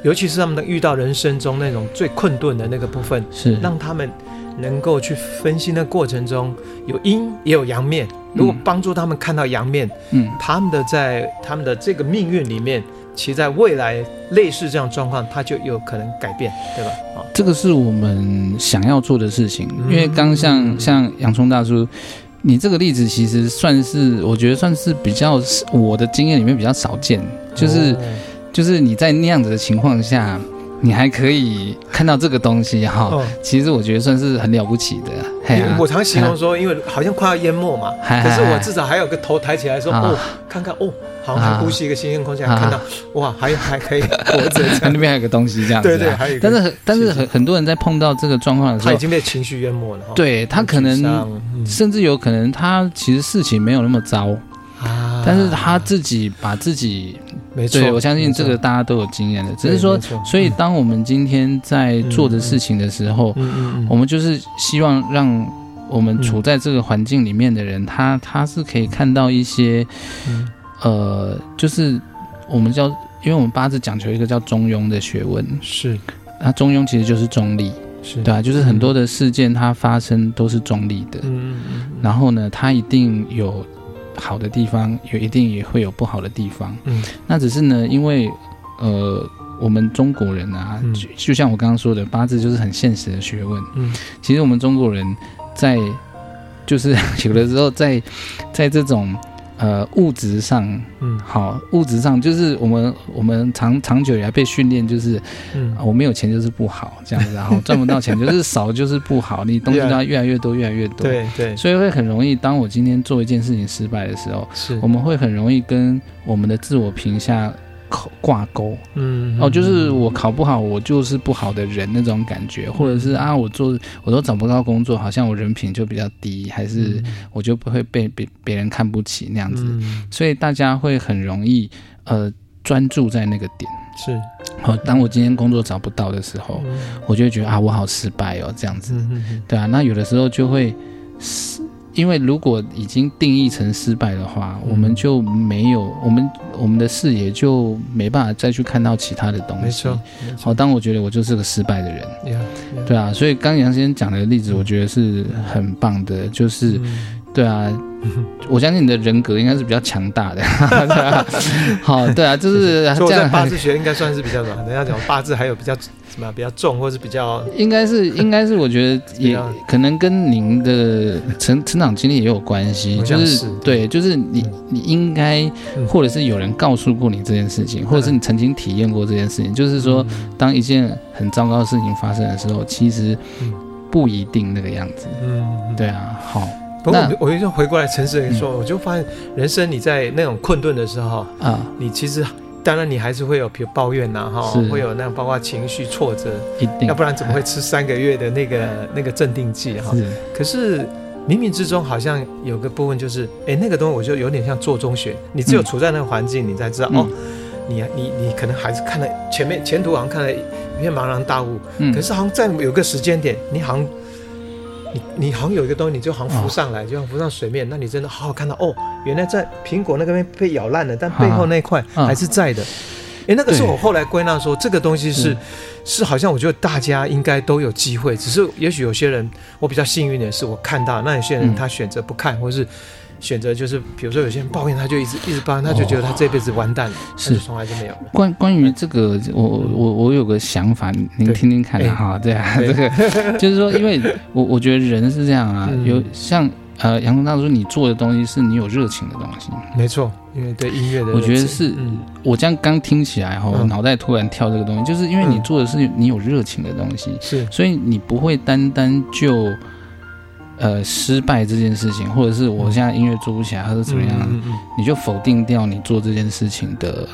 Speaker 1: 尤其是他们遇到人生中那种最困顿的那个部分，是让他们能够去分析的过程中有阴也有阳面。如果帮助他们看到阳面，嗯，他们的在他们的这个命运里面，其实在未来类似这样状况，他就有可能改变，对吧？啊，
Speaker 2: 这个是我们想要做的事情，因为刚像、嗯、像洋葱大叔。你这个例子其实算是，我觉得算是比较我的经验里面比较少见，就是就是你在那样子的情况下，你还可以看到这个东西哈，其实我觉得算是很了不起的。
Speaker 1: 我常形容说，因为好像快要淹没嘛，可是我至少还有个头抬起来说，哦，看看哦。好像还呼吸一个新鲜空气，看到哇，还还可以活着。
Speaker 2: 那边还有个东西这样子。
Speaker 1: 对对，还有。
Speaker 2: 但是但是很很多人在碰到这个状况的时候，他
Speaker 1: 已经被情绪淹没了。
Speaker 2: 对，他可能甚至有可能他其实事情没有那么糟啊，但是他自己把自己没错，我相信这个大家都有经验的，只是说，所以当我们今天在做的事情的时候，我们就是希望让我们处在这个环境里面的人，他他是可以看到一些。呃，就是我们叫，因为我们八字讲求一个叫中庸的学问，是，那中庸其实就是中立，是。对啊，就是很多的事件它发生都是中立的，嗯嗯，然后呢，它一定有好的地方，有一定也会有不好的地方，嗯，那只是呢，因为呃，我们中国人啊，就就像我刚刚说的，八字就是很现实的学问，嗯，其实我们中国人在，就是 有的时候在在这种。呃，物质上，嗯，好，物质上就是我们我们长长久以来被训练，就是，嗯，我没有钱就是不好这样子，然后 赚不到钱就是少就是不好，你东西都要越来越多，越来越多，对对，所以会很容易，当我今天做一件事情失败的时候，是，我们会很容易跟我们的自我评价。挂钩，嗯，哦，就是我考不好，我就是不好的人那种感觉，或者是啊，我做我都找不到工作，好像我人品就比较低，还是我就不会被别别人看不起那样子，所以大家会很容易呃专注在那个点，是，好，当我今天工作找不到的时候，我就会觉得啊，我好失败哦，这样子，对啊，那有的时候就会因为如果已经定义成失败的话，嗯、我们就没有我们我们的视野就没办法再去看到其他的东西。没错。好，当我觉得我就是个失败的人，yeah, yeah. 对啊，所以刚杨先生讲的例子，我觉得是很棒的，嗯、就是。对啊，我相信你的人格应该是比较强大的，对啊。好，对啊，就是这样。
Speaker 1: 八字学应该算是比较软。人家讲八字还有比较什么比较重，或是比较
Speaker 2: 应该是应该是我觉得也可能跟您的成成长经历也有关系，就是对，就是你你应该或者是有人告诉过你这件事情，或者是你曾经体验过这件事情，就是说当一件很糟糕的事情发生的时候，其实不一定那个样子。嗯，对啊，好。
Speaker 1: 那我就回过来诚实的说，嗯、我就发现人生你在那种困顿的时候啊，你其实当然你还是会有比如抱怨呐哈，是。会有那种包括情绪挫折，一定。要不然怎么会吃三个月的那个那个镇定剂哈？可是冥冥之中好像有个部分就是，哎、欸，那个东西我就有点像做中学，你只有处在那个环境，你才知道、嗯、哦，你你你可能还是看了前面前途好像看了一片茫然大雾，嗯，可是好像在有个时间点，你好像。你你好像有一个东西，你就好像浮上来，哦、就像浮上水面。那你真的好好看到哦，原来在苹果那个边被咬烂了，但背后那块还是在的。哎、哦，那个是我后来归纳说，这个东西是是，是好像我觉得大家应该都有机会，只是也许有些人我比较幸运的是我看到，那有些人他选择不看，嗯、或是选择就是，比如说有些人抱怨，他就一直一直抱怨，他就觉得他这辈子完蛋了，是。从来就没有。
Speaker 2: 关关于这个，我我我有个想法，您听听看哈。对。啊，这 个就是说，因为我我觉得人是这样啊，有像呃杨大叔，你做的东西是你有热情的东西，
Speaker 1: 没错，因为对音乐的，
Speaker 2: 我觉得是，我这样刚听起来哈，脑袋突然跳这个东西，就是因为你做的是你有热情的东西，是，所以你不会单单就。呃，失败这件事情，或者是我现在音乐做不起来，或者怎么样，嗯嗯嗯、你就否定掉你做这件事情的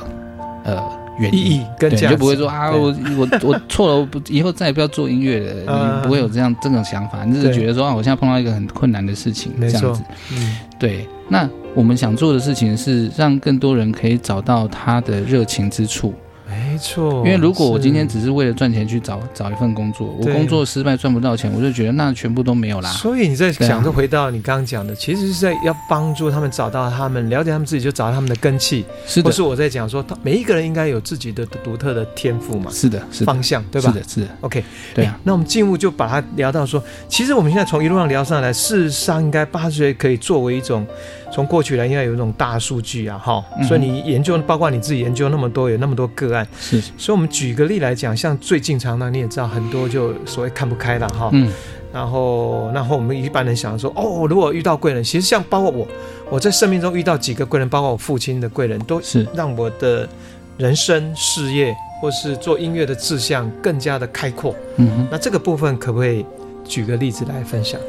Speaker 2: 呃原因，意义跟对，你就不会说啊，我我我错了，我不以后再也不要做音乐了，嗯、你不会有这样这种想法，你只是觉得说啊，我现在碰到一个很困难的事情，这样子，嗯，对。那我们想做的事情是让更多人可以找到他的热情之处。
Speaker 1: 没错，
Speaker 2: 因为如果我今天只是为了赚钱去找找一份工作，我工作失败赚不到钱，我就觉得那全部都没有啦。
Speaker 1: 所以你在想，就回到你刚刚讲的，其实是在要帮助他们找到他们了解他们自己，就找到他们的根气。是的，不是我在讲说，他每一个人应该有自己的独特的天赋嘛？
Speaker 2: 是的，是
Speaker 1: 方向，对吧？
Speaker 2: 是的，是的。
Speaker 1: OK，
Speaker 2: 对啊。
Speaker 1: 那我们进入就把它聊到说，其实我们现在从一路上聊上来，事实上应该八十岁可以作为一种。从过去来，应该有一种大数据啊，哈，所以你研究，包括你自己研究那么多，有那么多个案，是。所以，我们举个例来讲，像最近常常你也知道，很多就所谓看不开了，哈，嗯。然后，然后我们一般人想说，哦，如果遇到贵人，其实像包括我，我在生命中遇到几个贵人，包括我父亲的贵人，都是让我的人生事业或是做音乐的志向更加的开阔。嗯哼。那这个部分可不可以举个例子来分享？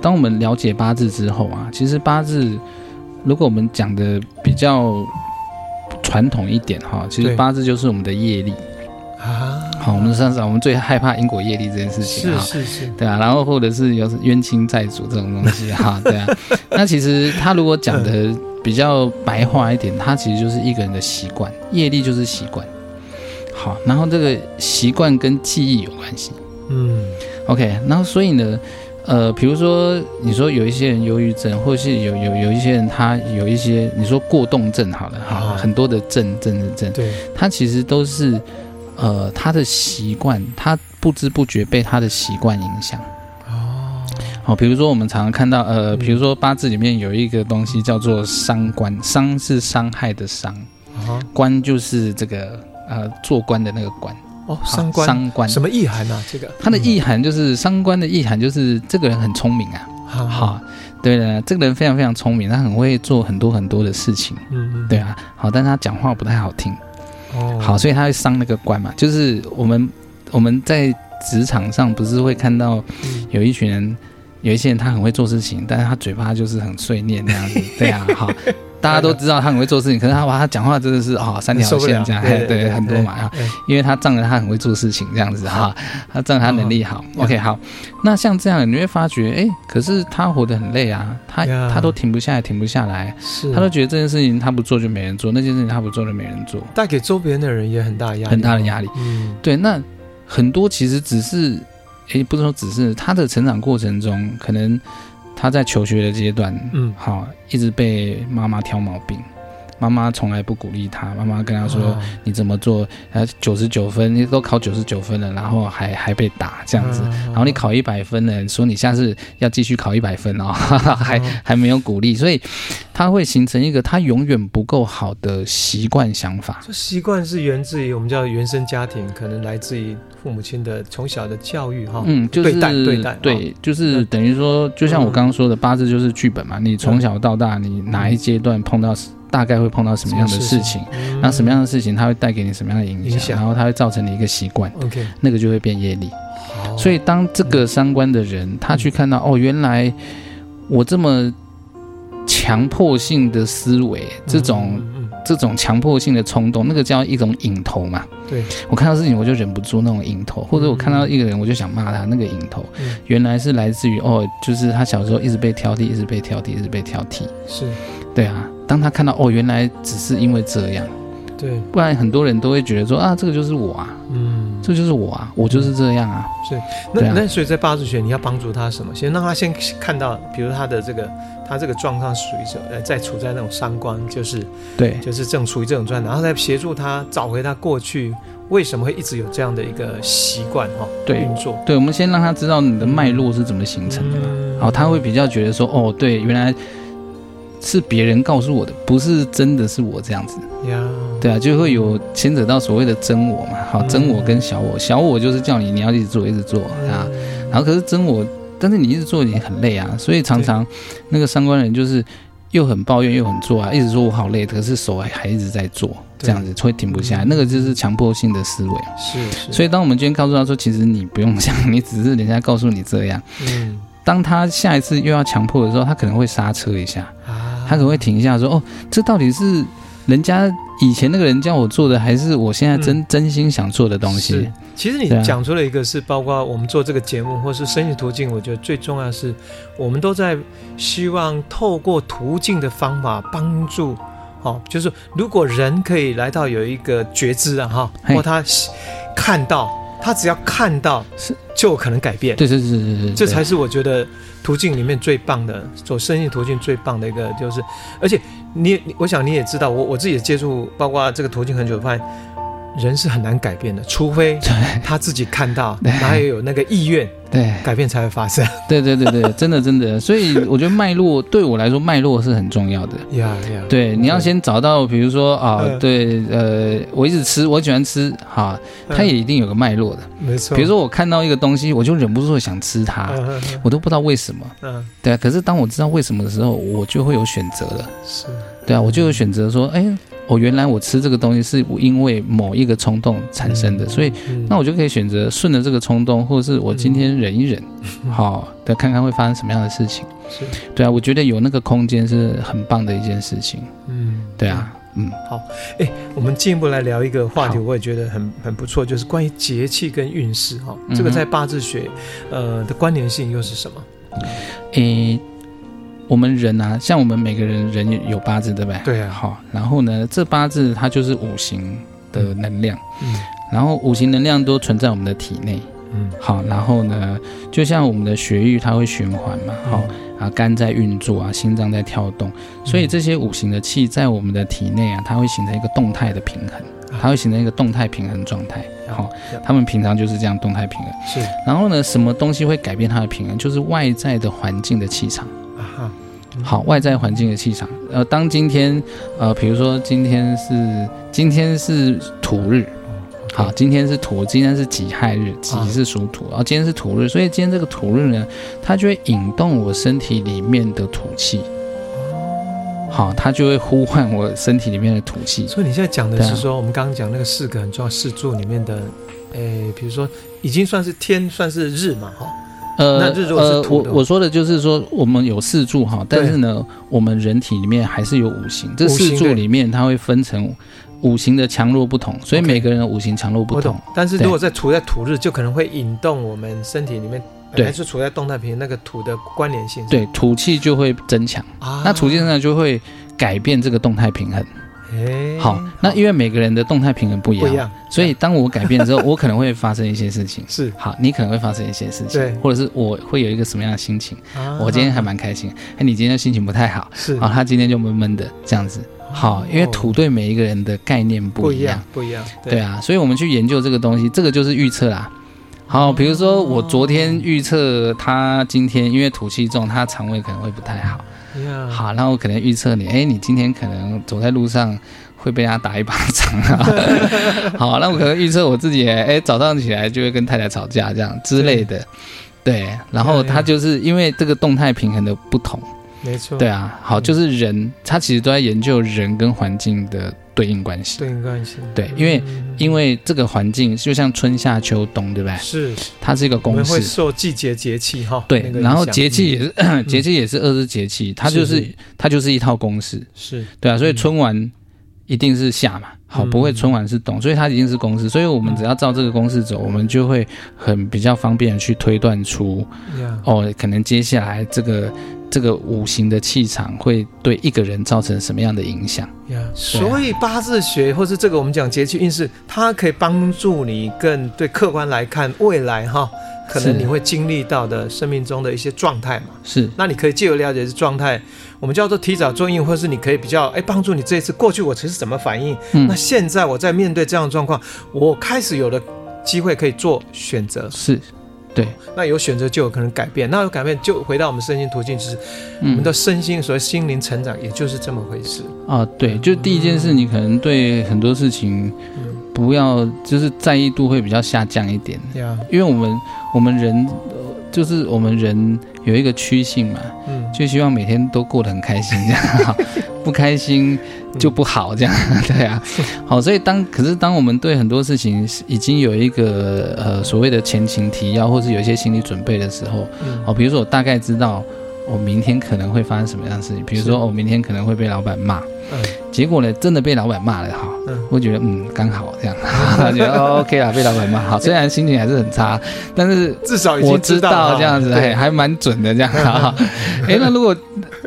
Speaker 2: 当我们了解八字之后啊，其实八字。如果我们讲的比较传统一点哈，其实八字就是我们的业力啊。好，我们上次我们最害怕因果业力这件事情哈，是是是，对啊。然后或者是有冤亲债主这种东西哈，对啊。那其实他如果讲的比较白话一点，他其实就是一个人的习惯，业力就是习惯。好，然后这个习惯跟记忆有关系。嗯，OK，然后所以呢。呃，比如说，你说有一些人忧郁症，或是有有有一些人他有一些，你说过动症好了哈，啊、很多的症症症症，对，他其实都是呃他的习惯，他不知不觉被他的习惯影响。哦，好，比如说我们常常看到呃，比如说八字里面有一个东西叫做伤官，伤是伤害的伤，啊、官就是这个呃做官的那个官。
Speaker 1: 哦，伤官，伤官什么意涵呢？这个
Speaker 2: 他的意涵就是伤官的意涵，就是这个人很聪明啊。好，对了，这个人非常非常聪明，他很会做很多很多的事情。嗯嗯，对啊。好，但他讲话不太好听。哦，好，所以他会伤那个官嘛。就是我们我们在职场上不是会看到有一群人，有一些人他很会做事情，但是他嘴巴就是很碎念那样子。对啊，好。大家都知道他很会做事情，可是他哇，他讲话真的是啊、哦，三条线这样，对，很多嘛哈，因为他仗着他很会做事情这样子哈，他仗着他能力好，OK 好，那像这样你会发觉，哎，可是他活得很累啊，他他都停不下来，停不下来，是，他都觉得这件事情他不做就没人做，那件事情他不做就没人做，
Speaker 1: 带给周边的人也很大压力，
Speaker 2: 很大的压力，嗯，对，那很多其实只是，哎，不是说只是他的成长过程中可能。他在求学的阶段，嗯，好，一直被妈妈挑毛病，妈妈从来不鼓励他，妈妈跟他说：“哦、你怎么做？呃，九十九分，你都考九十九分了，然后还还被打这样子，哦、然后你考一百分呢，说你下次要继续考一百分哦，哈 哈还还没有鼓励，所以他会形成一个他永远不够好的习惯想法。
Speaker 1: 这习惯是源自于我们叫原生家庭，可能来自于。父母亲的从小的教育哈，
Speaker 2: 嗯，就是对待对待对，就是等于说，就像我刚刚说的，八字就是剧本嘛。你从小到大，你哪一阶段碰到，大概会碰到什么样的事情，那什么样的事情，它会带给你什么样的影响，然后它会造成你一个习惯，OK，那个就会变业力。所以当这个三观的人，他去看到哦，原来我这么强迫性的思维，这种。这种强迫性的冲动，那个叫一种瘾头嘛。对，我看到事情我就忍不住那种瘾头，或者我看到一个人我就想骂他，那个瘾头，嗯、原来是来自于哦，就是他小时候一直被挑剔，一直被挑剔，一直被挑剔。是，对啊。当他看到哦，原来只是因为这样，对，不然很多人都会觉得说啊，这个就是我啊，嗯，这就是我啊，我就是这样啊。
Speaker 1: 是，那、啊、那所以在八字学你要帮助他什么？先让他先看到，比如他的这个。他这个状况属于什么？呃，在处在那种伤官，就是对，就是正处于这种状态，然后再协助他找回他过去为什么会一直有这样的一个习惯哈，对运作。对，我们先让他知道你的脉络是怎么形成的嘛，然后、嗯、他会比较觉得说，哦，对，原来
Speaker 2: 是别人告诉我的，不是真的是我这样子。呀，对啊，就会有牵扯到所谓的真我嘛。好，真我跟小我，小我就是叫你你要一直做，一直做啊。然后可是真我，但是你一直做你很累啊，所以常常那个三观人就是又很抱怨又很做啊，一直说我好累，可是手还还一直在做，这样子会停不下来。那个就是强迫性的思维。
Speaker 1: 是是。
Speaker 2: 所以当我们今天告诉他说，其实你不用想，你只是人家告诉你这样。嗯。当他下一次又要强迫的时候，他可能会刹车一下，他可能会停一下说：“哦，这到底是人家以前那个人叫我做的，还是我现在真、嗯、真心想做的东西？”
Speaker 1: 其实你讲出了一个，是包括我们做这个节目，或是生意途径，我觉得最重要的是，我们都在希望透过途径的方法帮助，哦，就是如果人可以来到有一个觉知啊，哈，或他看到。他只要看到是，就有可能改变。
Speaker 2: 对对对对对，
Speaker 1: 这才是我觉得途径里面最棒的，走生意途径最棒的一个，就是，而且你，我想你也知道，我我自己也接触，包括这个途径很久，发现。人是很难改变的，除非他自己看到，他也有那个意愿，对，改变才会发生。
Speaker 2: 对对对对，真的真的。所以我觉得脉络对我来说，脉络是很重要的。
Speaker 1: 呀呀，
Speaker 2: 对，你要先找到，比如说啊，对，呃，我一直吃，我喜欢吃，哈，它也一定有个脉络的。
Speaker 1: 没错。
Speaker 2: 比如说我看到一个东西，我就忍不住想吃它，我都不知道为什么。嗯。对啊，可是当我知道为什么的时候，我就会有选择了。是。对啊，我就有选择说，哎。我，原来我吃这个东西是因为某一个冲动产生的，嗯、所以、嗯、那我就可以选择顺着这个冲动，或者是我今天忍一忍，嗯、好，再看看会发生什么样的事情。是，对啊，我觉得有那个空间是很棒的一件事情。嗯，对啊，嗯，
Speaker 1: 好，哎，我们进一步来聊一个话题，我也觉得很很不错，就是关于节气跟运势哈，这个在八字学呃的关联性又是什么？
Speaker 2: 诶。我们人啊，像我们每个人人有八字，对不对？
Speaker 1: 对啊。
Speaker 2: 好，然后呢，这八字它就是五行的能量，嗯，然后五行能量都存在我们的体内，嗯，好，然后呢，就像我们的血液它会循环嘛，好，啊，肝在运作啊，心脏在跳动，所以这些五行的气在我们的体内啊，它会形成一个动态的平衡，它会形成一个动态平衡状态，好，他们平常就是这样动态平衡，是。然后呢，什么东西会改变它的平衡？就是外在的环境的气场。好，外在环境的气场。呃，当今天，呃，比如说今天是今天是土日，好，今天是土，今天是己亥日，己是属土，然后今天是土日，所以今天这个土日呢，它就会引动我身体里面的土气。好，它就会呼唤我身体里面的土气。
Speaker 1: 所以你现在讲的是说，我们刚刚讲那个四个很重要四柱里面的，诶，比如说已经算是天，算是日嘛，哈。
Speaker 2: 呃呃，我我说的就是说，我们有四柱哈，但是呢，我们人体里面还是有五行。这四柱里面，它会分成五行的强弱不同，所以每个人的五行强弱不同。
Speaker 1: 但是如果在处在土日，就可能会引动我们身体里面，对，还是处在动态平衡那个土的关联性。
Speaker 2: 对，土气就会增强啊，那土气上就会改变这个动态平衡。好，那因为每个人的动态平衡不一样，不一样，所以当我改变之后，我可能会发生一些事情。是，好，你可能会发生一些事情，对，或者是我会有一个什么样的心情？我今天还蛮开心，哎，你今天心情不太好，是，啊，他今天就闷闷的这样子。好，因为土对每一个人的概念不一样，
Speaker 1: 不一样，
Speaker 2: 对啊，所以我们去研究这个东西，这个就是预测啦。好，比如说我昨天预测他今天因为土气重，他肠胃可能会不太好。好，那我可能预测你，哎，你今天可能走在路上会被人家打一巴掌啊。好，那我可能预测我自己，哎，早上起来就会跟太太吵架这样之类的。对，对，然后他就是因为这个动态平衡的不同。没错。对啊，好，就是人，他其实都在研究人跟环境的。对应关系，
Speaker 1: 对应关系，
Speaker 2: 对，因为、嗯、因为这个环境就像春夏秋冬，对不对？是，它是一个公式，
Speaker 1: 会受季节节气哈。
Speaker 2: 对，然后节气也是、嗯、节气也是二十节气，它就是，是它就是一套公式，是。对啊，所以春晚一定是夏嘛，好，不会春晚是冬，所以它一定是公式，所以我们只要照这个公式走，我们就会很比较方便的去推断出，哦，可能接下来这个。这个五行的气场会对一个人造成什么样的影响？呀，
Speaker 1: 所以八字学或是这个我们讲节气运势，它可以帮助你更对客观来看未来哈，可能你会经历到的生命中的一些状态嘛。是，那你可以借由了解这状态，我们叫做提早作应，或是你可以比较哎帮助你这一次过去我其实怎么反应，嗯，那现在我在面对这样的状况，我开始有了机会可以做选择。是。
Speaker 2: 对，
Speaker 1: 那有选择就有可能改变，那有改变就回到我们身心途径，就是我们的身心，所谓心灵成长，也就是这么回事。
Speaker 2: 啊。对，就第一件事，你可能对很多事情，不要就是在意度会比较下降一点。
Speaker 1: 对啊，
Speaker 2: 因为我们我们人就是我们人有一个趋性嘛，嗯，就希望每天都过得很开心，这样，不开心就不好，这样，对啊。好，所以当可是当我们对很多事情已经有一个呃所谓的前情提要，或是有一些心理准备的时候，哦，比如说我大概知道我明天可能会发生什么样的事情，比如说我明天可能会被老板骂。嗯，结果呢，真的被老板骂了哈，嗯，我觉得嗯刚好这样，觉得哦 OK 啦，被老板骂好，虽然心情还是很差，但是
Speaker 1: 至少
Speaker 2: 我知道这样子，还还蛮准的这样哈。哎，那如果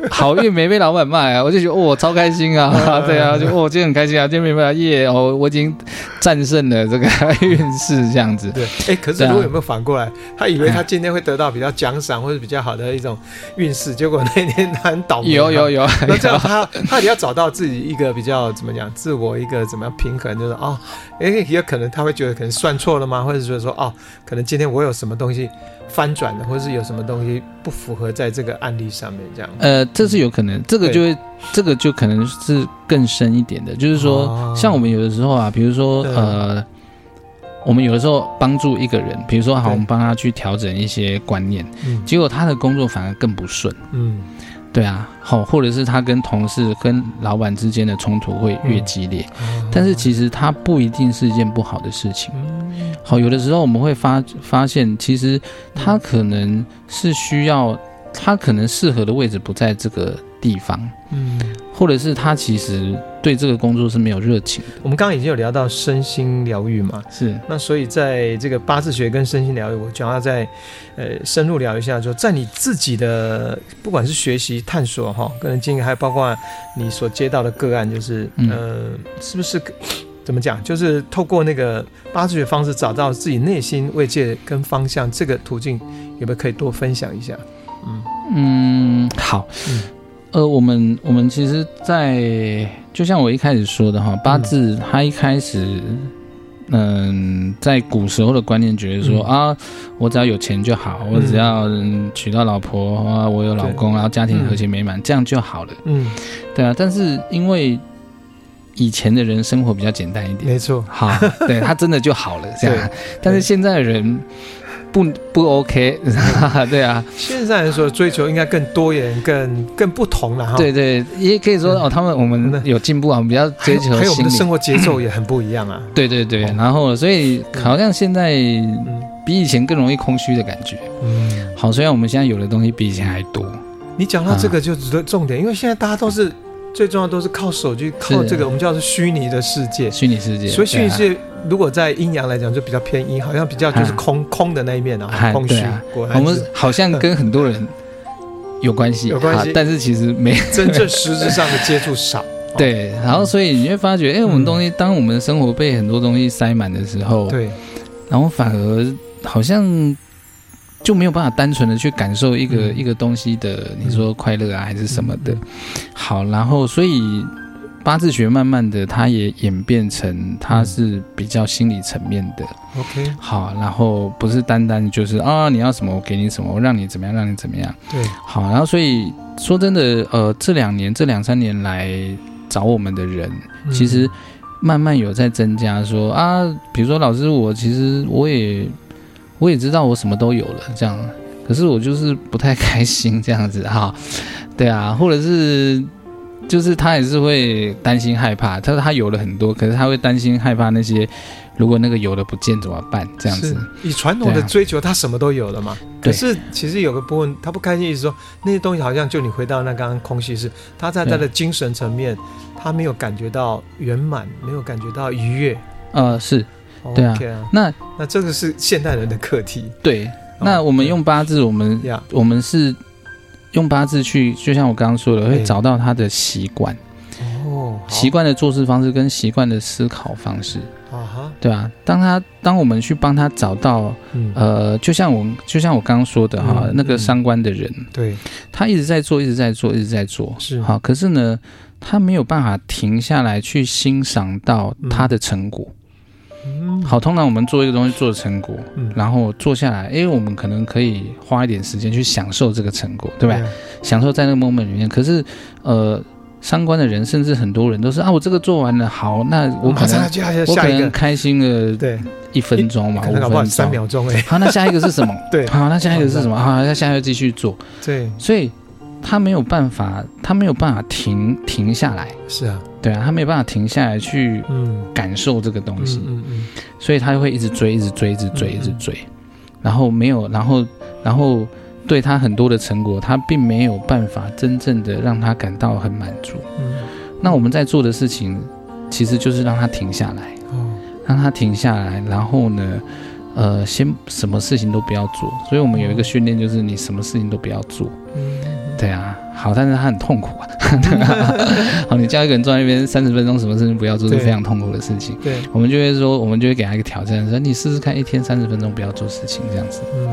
Speaker 2: 好运没被老板骂呀，我就觉得哦超开心啊，对啊，就哦今天很开心啊，今天没办法耶哦，我已经战胜了这个运势这样子。
Speaker 1: 对，哎，可是如果有没有反过来，他以为他今天会得到比较奖赏或者比较好的一种运势，结果那天他很倒霉。
Speaker 2: 有有有，
Speaker 1: 那这样他他也要找到。自己一个比较怎么讲，自我一个怎么样平衡，就是哦，哎，也可能他会觉得可能算错了吗？或者觉得说哦，可能今天我有什么东西翻转的，或者是有什么东西不符合在这个案例上面这样。
Speaker 2: 呃，这是有可能，这个就会，这个就可能是更深一点的，就是说，哦、像我们有的时候啊，比如说呃，我们有的时候帮助一个人，比如说好，我们帮他去调整一些观念，嗯、结果他的工作反而更不顺，嗯。对啊，好，或者是他跟同事、跟老板之间的冲突会越激烈，嗯、但是其实他不一定是一件不好的事情。好，有的时候我们会发发现，其实他可能是需要，他可能适合的位置不在这个地方。嗯。或者是他其实对这个工作是没有热情的。
Speaker 1: 我们刚刚已经有聊到身心疗愈嘛，
Speaker 2: 是。
Speaker 1: 那所以在这个八字学跟身心疗愈，我想要再呃深入聊一下，就在你自己的不管是学习探索哈，个人经验，还有包括你所接到的个案，就是呃，是不是怎么讲？就是透过那个八字学方式找到自己内心慰藉跟方向，这个途径有没有可以多分享一下？
Speaker 2: 嗯嗯，好。嗯呃，我们我们其实在，在就像我一开始说的哈，八字它一开始，嗯、呃，在古时候的观念觉得说、嗯、啊，我只要有钱就好，我只要娶到老婆啊，我有老公，然后家庭和谐美满，嗯、这样就好了。嗯，对啊。但是因为以前的人生活比较简单一点，
Speaker 1: 没错，
Speaker 2: 好，对他真的就好了这样。但是现在的人。不不 OK，对啊，
Speaker 1: 现在人说追求应该更多元、更更不同了哈。
Speaker 2: 对对，也可以说哦，他们我们有进步啊，我们比较追求。
Speaker 1: 还有我们的生活节奏也很不一样啊。
Speaker 2: 对对对，然后所以好像现在比以前更容易空虚的感觉。嗯，好，虽然我们现在有的东西比以前还多。
Speaker 1: 你讲到这个就值得重点，因为现在大家都是。最重要都是靠手机，靠这个我们叫做虚拟的世界。
Speaker 2: 虚拟世界，
Speaker 1: 所以虚拟世界如果在阴阳来讲就比较偏阴，好像比较就是空空的那一面啊，空虚。
Speaker 2: 我们好像跟很多人有关系，
Speaker 1: 有关系，
Speaker 2: 但是其实没
Speaker 1: 真正实质上的接触少。
Speaker 2: 对，然后所以你会发觉，哎，我们东西当我们的生活被很多东西塞满的时候，对，然后反而好像。就没有办法单纯的去感受一个、嗯、一个东西的，你说快乐啊还是什么的，好，然后所以八字学慢慢的它也演变成它是比较心理层面的
Speaker 1: ，OK，
Speaker 2: 好，然后不是单单就是啊你要什么我给你什么，我让你怎么样让你怎么样，
Speaker 1: 对，
Speaker 2: 好，然后所以说真的，呃，这两年这两三年来找我们的人，其实慢慢有在增加说，说啊，比如说老师我其实我也。我也知道我什么都有了，这样，可是我就是不太开心 这样子哈，对啊，或者是就是他也是会担心害怕，他说他有了很多，可是他会担心害怕那些如果那个有的不见怎么办？这样子，
Speaker 1: 以传统的追求，他什么都有了嘛。可是其实有个部分他不开心，意思说那些东西好像就你回到那刚刚空虚是他在他的精神层面，他没有感觉到圆满，没有感觉到愉悦。
Speaker 2: 呃，是。对啊，那
Speaker 1: 那这个是现代人的课题。
Speaker 2: 对，那我们用八字，我们我们是用八字去，就像我刚刚说的，会找到他的习惯。哦，习惯的做事方式跟习惯的思考方式。啊哈，对啊，当他当我们去帮他找到，呃，就像我就像我刚刚说的哈，那个伤官的人，对，他一直在做，一直在做，一直在做，是。好，可是呢，他没有办法停下来去欣赏到他的成果。嗯，好，通常我们做一个东西做成果，嗯，然后做下来，因为我们可能可以花一点时间去享受这个成果，对吧？嗯、享受在那个 moment 里面。可是，呃，相关的人甚至很多人都是啊，我这个做完了，好，那我可能我可能开心了，对，一分钟嘛，五分钟，
Speaker 1: 三秒钟，哎，
Speaker 2: 好，那下一个是什么？
Speaker 1: 对，
Speaker 2: 好，那下一个是什么？好，那下一个继续做，
Speaker 1: 对，
Speaker 2: 所以。他没有办法，他没有办法停停下来。
Speaker 1: 是啊，
Speaker 2: 对啊，他没有办法停下来去感受这个东西，嗯嗯嗯，所以他就会一直追，一直追，一直追，一直追，然后没有，然后然后对他很多的成果，他并没有办法真正的让他感到很满足。嗯，那我们在做的事情，其实就是让他停下来，哦，让他停下来，然后呢，呃，先什么事情都不要做。所以我们有一个训练，就是你什么事情都不要做。嗯。对啊，好，但是他很痛苦啊。好，你叫一个人坐在那边三十分钟，什么事情不要做，是非常痛苦的事情。对，我们就会说，我们就会给他一个挑战，说你试试看，一天三十分钟不要做事情，这样子。嗯，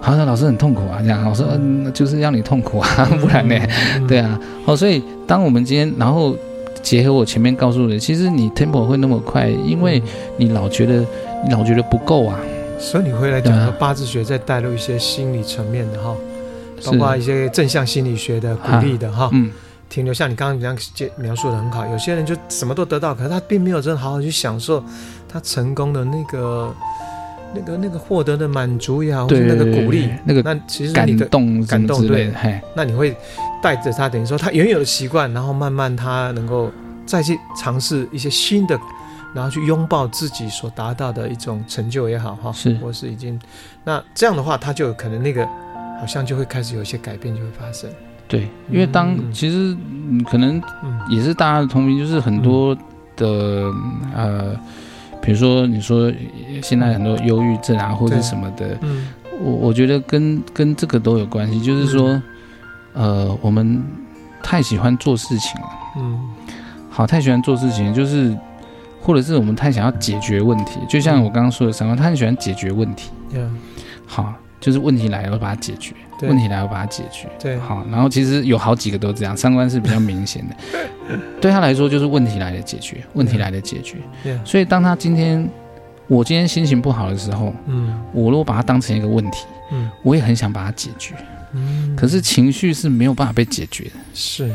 Speaker 2: 好，像老师很痛苦啊，这样。我说，嗯，那就是让你痛苦啊，不然呢？对啊。好，所以当我们今天，然后结合我前面告诉的，其实你 tempo 会那么快，因为你老觉得你老觉得不够啊。
Speaker 1: 所以你会来讲八字学，再带入一些心理层面的哈。包括一些正向心理学的鼓励的哈、停留像你刚刚这样描述的很好。有些人就什么都得到，可是他并没有真的好好去享受他成功的那个、那个、那个获得的满足也好，或者那个鼓励，
Speaker 2: 那个那其实你的感动感动对，
Speaker 1: 那你会带着他，等于说他原有的习惯，然后慢慢他能够再去尝试一些新的，然后去拥抱自己所达到的一种成就也好哈，是，或是已经那这样的话，他就有可能那个。好像就会开始有一些改变就会发生，
Speaker 2: 对，因为当、嗯、其实可能也是大家的通病，就是很多的、嗯、呃，比如说你说现在很多忧郁症啊或者什么的，嗯，我我觉得跟跟这个都有关系，就是说、嗯、呃，我们太喜欢做事情了，嗯，好，太喜欢做事情，就是或者是我们太想要解决问题，就像我刚刚说的三观，他很喜欢解决问题，嗯，好。就是问题来了，我把它解决；问题来了，我把它解决。对，好。然后其实有好几个都这样，三观是比较明显的。对他来说，就是问题来了解决，问题来了解决。Yeah. 所以当他今天，我今天心情不好的时候，嗯，我如果把它当成一个问题，嗯，我也很想把它解决。嗯，可是情绪是没有办法被解决的，
Speaker 1: 是，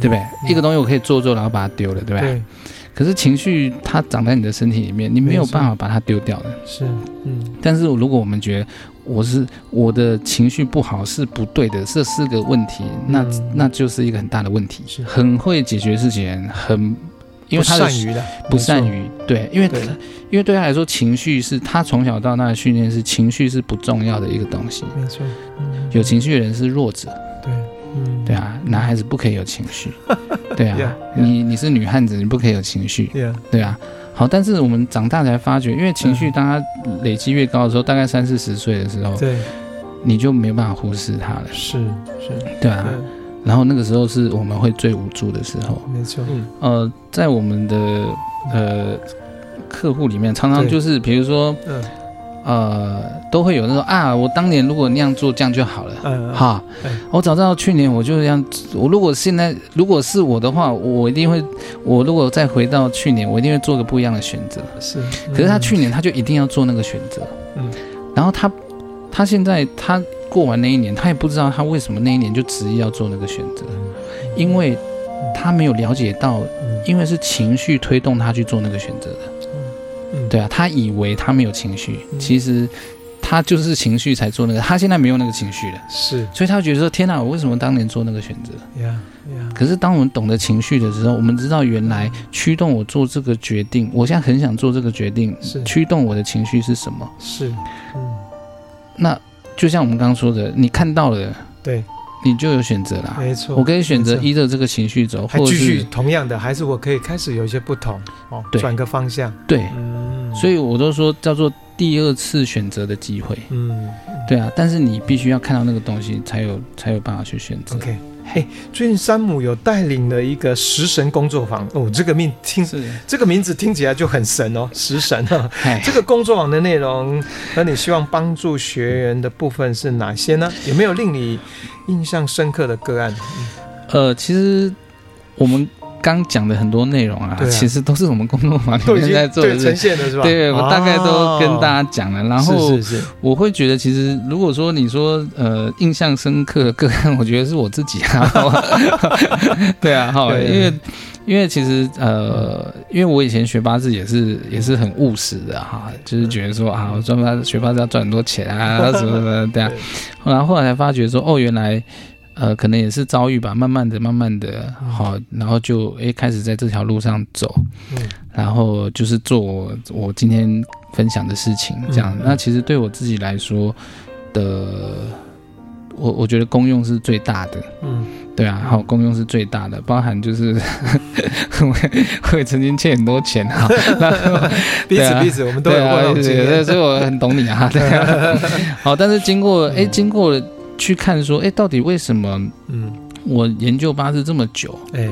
Speaker 2: 对不对？一个东西我可以做做，然后把它丢了，对吧？对。可是情绪它长在你的身体里面，你没有办法把它丢掉的。是，嗯。但是如果我们觉得我是我的情绪不好是不对的，这是个问题，那那就是一个很大的问题。是，很会解决事情，很因为他
Speaker 1: 善于的
Speaker 2: 不善于对，因为因为对他来说，情绪是他从小到大的训练是情绪是不重要的一个东西。没错，有情绪的人是弱者。对。嗯，对啊，男孩子不可以有情绪，对啊，yeah, yeah. 你你是女汉子，你不可以有情绪.对啊。好，但是我们长大才发觉，因为情绪当它累积越高的时候，大概三四十岁的时候，对，你就没办法忽视它了，是是，对啊。对，然后那个时候是我们会最无助的时候，没错，嗯，呃，在我们的呃客户里面，常常就是比如说，嗯。呃，都会有那种啊，我当年如果那样做，这样就好了，嗯、哈、嗯。我早知道去年我就这样，我如果现在如果是我的话，我一定会，我如果再回到去年，我一定会做个不一样的选择。是、嗯，可是他去年他就一定要做那个选择，嗯。然后他，他现在他过完那一年，他也不知道他为什么那一年就执意要做那个选择，因为他没有了解到，因为是情绪推动他去做那个选择的。对啊，他以为他没有情绪，嗯、其实他就是情绪才做那个。他现在没有那个情绪了，是，所以他觉得说：“天哪，我为什么当年做那个选择？” yeah, yeah. 可是当我们懂得情绪的时候，我们知道原来驱动我做这个决定，我现在很想做这个决定，是驱动我的情绪是什么？是，嗯，那就像我们刚刚说的，你看到了，对。你就有选择了，没错。我可以选择依着这个情绪走，或者继续
Speaker 1: 同样的，还是我可以开始有一些不同哦，转个方向。
Speaker 2: 对，嗯，所以我都说叫做第二次选择的机会。嗯，对啊，但是你必须要看到那个东西，才有才有办法去选择。OK。
Speaker 1: 嘿，最近山姆有带领了一个食神工作坊哦，这个名听是这个名字听起来就很神哦，食神啊。这个工作坊的内容和你希望帮助学员的部分是哪些呢？有没有令你印象深刻的个案？
Speaker 2: 呃，其实我们刚讲的很多内容啊，其实都是我们工作坊里面在做的
Speaker 1: 呈现的是吧？
Speaker 2: 对，我大概都跟大家讲了。然后我会觉得，其实如果说你说呃印象深刻的个案，我觉得是我自己啊。对啊，好，因为因为其实呃，因为我以前学八字也是也是很务实的哈，就是觉得说啊，我专门学八字要赚很多钱啊 什么什么这样。然后后来才发觉说，哦，原来。呃，可能也是遭遇吧，慢慢的、慢慢的，好，然后就诶开始在这条路上走，嗯，然后就是做我我今天分享的事情，这样。那其实对我自己来说的，我我觉得功用是最大的，嗯，对啊，好，功用是最大的，包含就是 会会曾经欠很多钱哈，
Speaker 1: 彼此彼此，我们都有过这
Speaker 2: 个，所以我很懂你啊，对啊，好，但是经过诶经过。去看说，哎，到底为什么？嗯，我研究八字这么久，哎，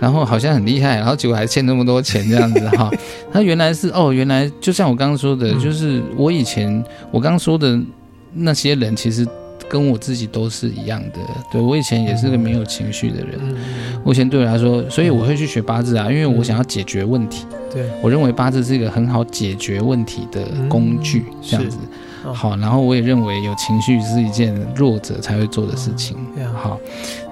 Speaker 2: 然后好像很厉害，然后结果还欠那么多钱这样子哈。他原来是哦，原来就像我刚刚说的，就是我以前我刚刚说的那些人，其实跟我自己都是一样的。对，我以前也是个没有情绪的人，我以前对我来说，所以我会去学八字啊，因为我想要解决问题。对，我认为八字是一个很好解决问题的工具，这样子。好，然后我也认为有情绪是一件弱者才会做的事情。好，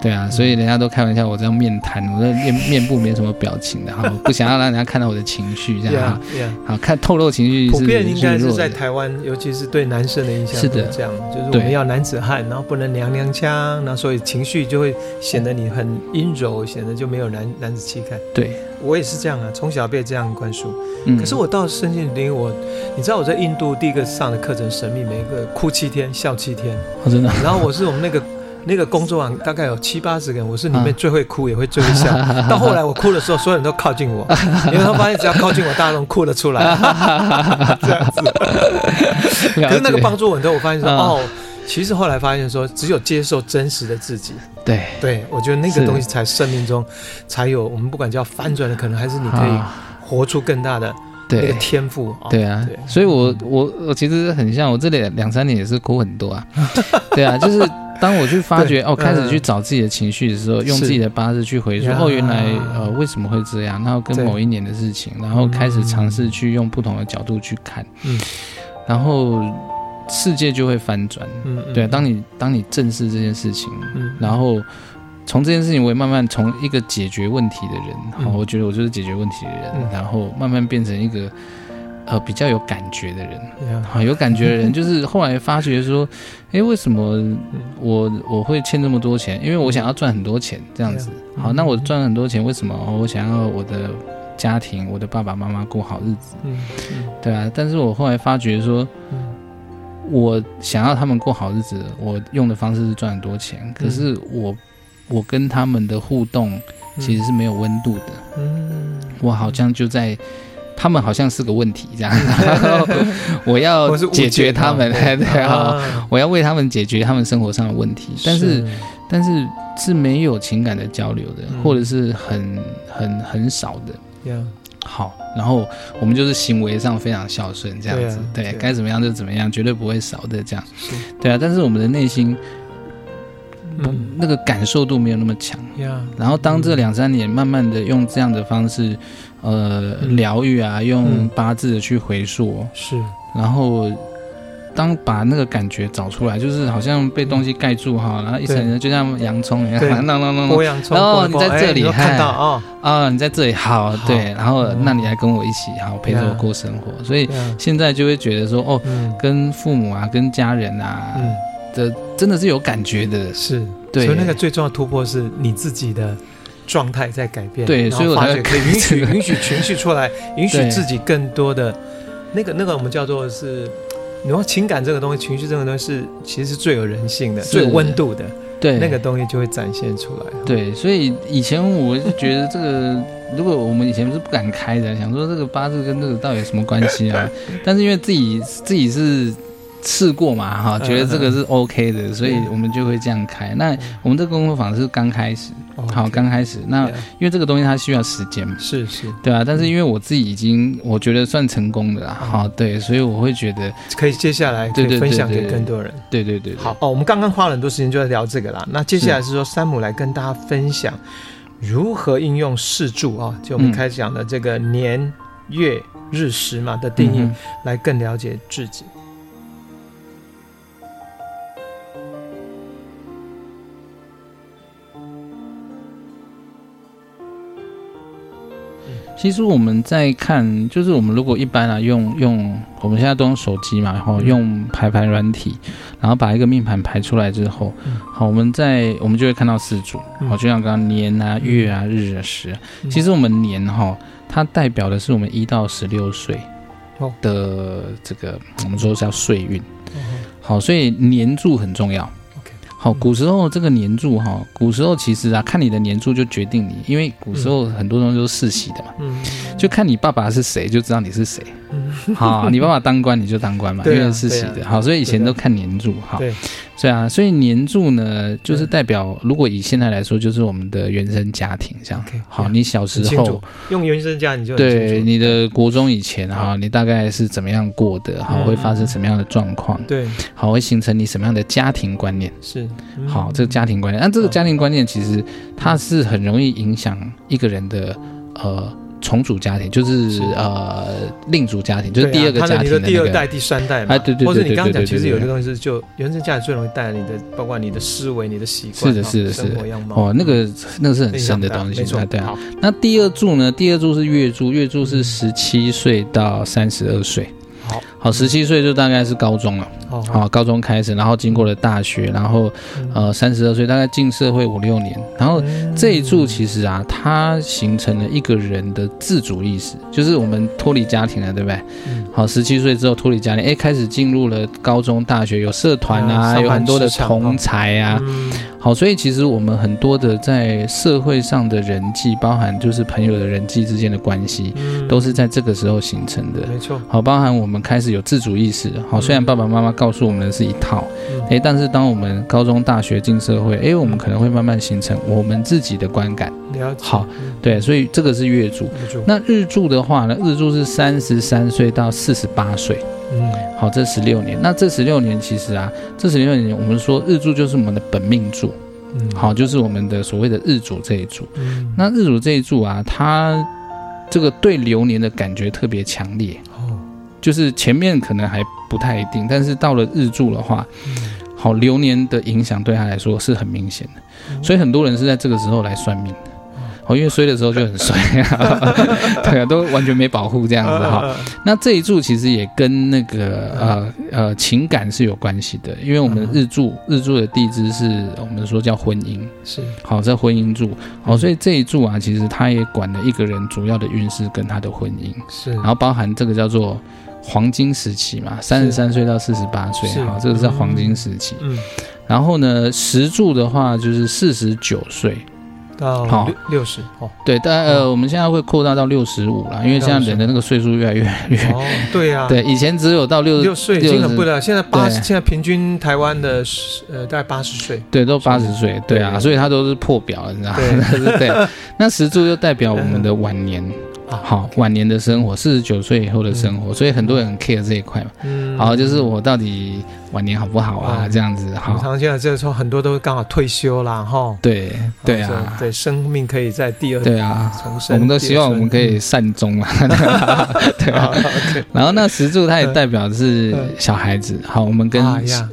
Speaker 2: 对啊，所以人家都开玩笑，我这样面瘫，我的面面部没什么表情的，哈，不想要让人家看到我的情绪，这样哈。好，看透露情绪是
Speaker 1: 普遍应该是在台湾，尤其是对男生的印象是的，这样就是我们要男子汉，然后不能娘娘腔，然后所以情绪就会显得你很阴柔，显得就没有男男子气概。
Speaker 2: 对。
Speaker 1: 我也是这样啊，从小被这样灌输。嗯，可是我到身心灵，我你知道我在印度第一个上的课程神秘，每一个哭七天，笑七天。
Speaker 2: 哦，真的。
Speaker 1: 然后我是我们那个那个工作坊大概有七八十个人，我是里面最会哭，也会最会笑。到后来我哭的时候，所有人都靠近我，因为他发现只要靠近我，大家都哭得出来。这样子。可是那个帮助我很多，我发现说哦。其实后来发现说，只有接受真实的自己，
Speaker 2: 对。
Speaker 1: 对，我觉得那个东西才生命中才有我们不管叫翻转的可能，还是你可以活出更大的那个天赋。
Speaker 2: 对啊，所以我我我其实很像我这里两三年也是哭很多啊。对啊，就是当我去发觉哦，开始去找自己的情绪的时候，用自己的八字去回溯哦，原来呃为什么会这样？然后跟某一年的事情，然后开始尝试去用不同的角度去看，嗯，然后。世界就会翻转，嗯，对啊，当你当你正视这件事情，嗯，然后从这件事情，我也慢慢从一个解决问题的人，好，我觉得我就是解决问题的人，然后慢慢变成一个呃比较有感觉的人，好，有感觉的人，就是后来发觉说，哎，为什么我我会欠这么多钱？因为我想要赚很多钱，这样子，好，那我赚很多钱，为什么？我想要我的家庭，我的爸爸妈妈过好日子，嗯，对啊，但是我后来发觉说。我想要他们过好日子，我用的方式是赚很多钱。可是我，我跟他们的互动其实是没有温度的。嗯，我好像就在，他们好像是个问题这样。然 后我要解决他们，对啊，我要为他们解决他们生活上的问题。但是，但是是没有情感的交流的，或者是很很很少的。好，然后我们就是行为上非常孝顺，这样子，对，啊、对，该怎么样就怎么样，绝对不会少的，这样，是对啊。但是我们的内心，嗯、那个感受度没有那么强。嗯、然后当这两三年慢慢的用这样的方式，呃，疗愈啊，用八字的去回溯，是，然后。当把那个感觉找出来，就是好像被东西盖住哈，然后一层人就像洋葱一样，啷啷啷啷，洋葱，然后你在这里看到啊啊，你在这里好对，然后那你来跟我一起好陪着我过生活，所以现在就会觉得说哦，跟父母啊，跟家人啊的真的是有感觉的，是。对，所以那个最重要的突破是你自己的状态在改变，对，所以我发觉可以允许允许情绪出来，允许自己更多的那个那个我们叫做是。你说情感这个东西，情绪这个东西是其实是最有人性的、最有温度的，对，那个东西就会展现出来。对，所以以前我就觉得这个，如果我们以前是不敢开的，想说这个八字跟这个到底有什么关系啊？但是因为自己自己是。试过嘛哈，觉得这个是 OK 的，所以我们就会这样开。那我们这个工作坊是刚开始，好，刚开始。那因为这个东西它需要时间嘛，是是，对啊。但是因为我自己已经我觉得算成功的啦，好，对，所以我会觉得可以接下来可以分享给更多人。对对对，好哦。我们刚刚花了很多时间就在聊这个啦。那接下来是说山姆来跟大家分享
Speaker 1: 如何应用四柱啊？就我们开始讲的这个年月日时嘛的定义，来更了解自己。
Speaker 2: 其实我们在看，就是我们如果一般啊用用，我们现在都用手机嘛，然后用排盘软体，然后把一个命盘排出来之后，好，我们在我们就会看到四组，好，就像刚刚年啊、月啊、日啊、时啊。其实我们年哈，它代表的是我们一到十六岁的这个，我们说叫岁运。好，所以年柱很重要。好，古时候这个年柱哈，古时候其实啊，看你的年柱就决定你，因为古时候很多东西都是世袭的嘛，嗯，就看你爸爸是谁，就知道你是谁。好，你爸爸当官，你就当官嘛，因为是喜的。好，所以以前都看年柱。哈，对啊，所以年柱呢，就是代表，如果以现在来说，就是我们的原生家庭这样。好，你小时候
Speaker 1: 用原生家庭就
Speaker 2: 对你的国中以前哈，你大概是怎么样过的？好，会发生什么样的状况？对，好，会形成你什么样的家庭观念？是，好，这个家庭观念，那这个家庭观念其实它是很容易影响一个人的呃。重组家庭就是呃另组家庭，就是第二个家庭的
Speaker 1: 第二代、第三代嘛。
Speaker 2: 哎，对对对对对。或者
Speaker 1: 你刚刚讲，其实有些东西是就原生家庭最容易带来你的，包括你的思维、你的习惯、
Speaker 2: 是的，是的，是的。哦，那个那个是很深的东西。对啊。那第二柱呢？第二柱是月柱，月柱是十七岁到三十二岁。好，好，十七岁就大概是高中了。好，高中开始，然后经过了大学，然后呃三十二岁大概进社会五六年，然后这一柱其实啊，它形成了一个人的自主意识，就是我们脱离家庭了，对不对？好，十七岁之后脱离家庭，哎，开始进入了高中、大学，有社团啊，有很多的同才啊。好，所以其实我们很多的在社会上的人际，包含就是朋友的人际之间的关系，都是在这个时候形成的。没错。好，包含我们开始有自主意识。好，虽然爸爸妈妈告诉我们的是一套，哎，但是当我们高中、大学进社会，哎，我们可能会慢慢形成我们自己的观感。了解。好，对，所以这个是月柱。那日柱的话呢？日柱是三十三岁到四十八岁。嗯，好，这十六年，那这十六年其实啊，这十六年我们说日柱就是我们的本命柱，嗯，好，就是我们的所谓的日主这一柱。嗯，那日主这一柱啊，它这个对流年的感觉特别强烈，哦，就是前面可能还不太一定，但是到了日柱的话，嗯，好，流年的影响对他来说是很明显的，嗯，所以很多人是在这个时候来算命的。因为衰的时候就很衰啊，对啊，都完全没保护这样子哈。那这一柱其实也跟那个呃呃情感是有关系的，因为我们日柱日柱的地支是我们说叫婚姻，是。好在婚姻柱，好，所以这一柱啊，其实它也管了一个人主要的运势跟他的婚姻，是，然后包含这个叫做黄金时期嘛，三十三岁到四十八岁，好，这个是黄金时期。嗯，然后呢，时柱的话就是四十九岁。
Speaker 1: 到六六十哦，
Speaker 2: 对，大概呃，我们现在会扩大到六十五了，因为现在人的那个岁数越来越越哦，对呀，对，以前只有到六十六
Speaker 1: 岁已经很不了，现在八十，现在平均台湾的呃大概八十岁，
Speaker 2: 对，都八十岁，对啊，所以它都是破表了，你知道吗？对，那十柱就代表我们的晚年。好，晚年的生活，四十九岁以后的生活，所以很多人很 care 这一块嘛。嗯，好，就是我到底晚年好不好啊？这样子，好。
Speaker 1: 常现在这个时候很多都刚好退休啦，哈。
Speaker 2: 对，对啊，
Speaker 1: 对，生命可以在第二
Speaker 2: 对啊重生。我们都希望我们可以善终 啊。对啊。然后那石柱它也代表的是小孩子，好，我们跟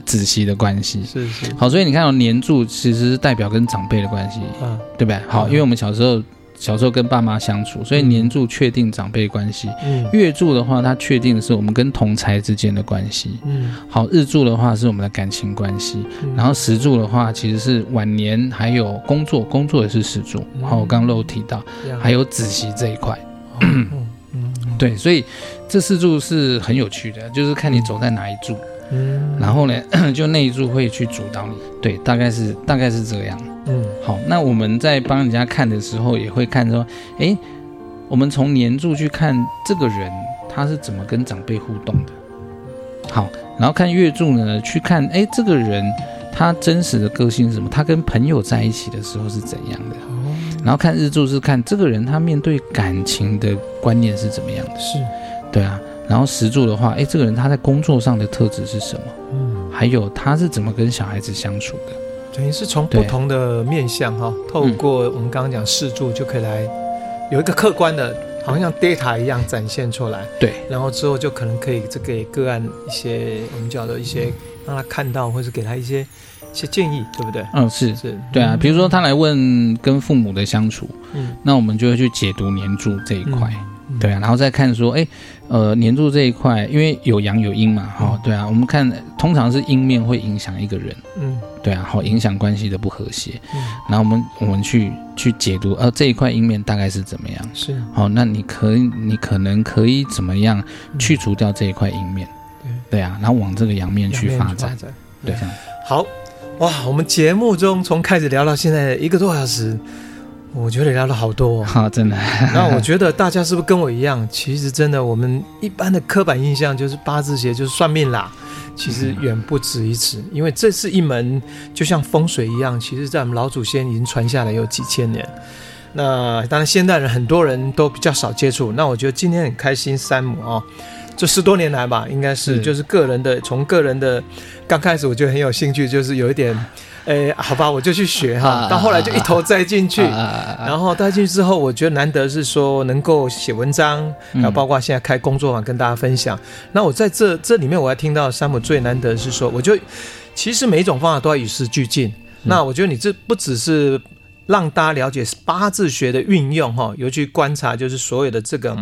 Speaker 2: 子息的关系是是。好，所以你看到年柱其实是代表跟长辈的关系，嗯，对不对？好，因为我们小时候。小时候跟爸妈相处，所以年柱确定长辈关系。嗯，月柱的话，它确定的是我们跟同侪之间的关系。嗯，好，日柱的话是我们的感情关系。嗯，然后时柱的话，其实是晚年还有工作，工作也是时柱。好，我刚刚漏提到，还有子息这一块。嗯嗯，对，所以这四柱是很有趣的，就是看你走在哪一柱。嗯，然后呢，就那一柱会去主导你。对，大概是大概是这样。嗯，好，那我们在帮人家看的时候，也会看说，哎，我们从年柱去看这个人，他是怎么跟长辈互动的。好，然后看月柱呢，去看，哎，这个人他真实的个性是什么？他跟朋友在一起的时候是怎样的？哦，然后看日柱是看这个人他面对感情的观念是怎么样的？是，对啊。然后石柱的话，哎，这个人他在工作上的特质是什么？嗯，还有他是怎么跟小孩子相处的？
Speaker 1: 等于是从不同的面向哈，透过我们刚刚讲视柱就可以来有一个客观的，好像 data 一样展现出来。
Speaker 2: 对，
Speaker 1: 然后之后就可能可以这给个案一些我们叫做一些让他看到，或者给他一些一些建议，对不对？
Speaker 2: 嗯，是是，对啊。比如说他来问跟父母的相处，嗯，那我们就会去解读年柱这一块。对啊，然后再看说，哎，呃，年柱这一块，因为有阳有阴嘛，哈、哦，对啊，我们看通常是阴面会影响一个人，嗯，对啊，好，影响关系的不和谐，嗯，然后我们我们去去解读，呃，这一块阴面大概是怎么样？是，好、哦，那你可以，你可能可以怎么样去除掉这一块阴面？对，对啊，然后往这个阳面去发展，对。
Speaker 1: 好，哇，我们节目中从开始聊到现在一个多小时。我觉得聊了好多，
Speaker 2: 好，真的。
Speaker 1: 那我觉得大家是不是跟我一样？其实真的，我们一般的刻板印象就是八字学就是算命啦。其实远不止于此，因为这是一门就像风水一样，其实在我们老祖先已经传下来有几千年。那当然现代人很多人都比较少接触。那我觉得今天很开心，山姆哦，这十多年来吧，应该是就是个人的，从个人的刚开始我就很有兴趣，就是有一点。哎，好吧，我就去学哈，到后来就一头栽进去，然后栽进去之后，我觉得难得是说能够写文章，还有包括现在开工作坊跟大家分享。那我在这这里面，我还听到山姆最难得是说，我觉得其实每一种方法都要与时俱进。那我觉得你这不只是。让大家了解八字学的运用哈，尤其观察就是所有的这个，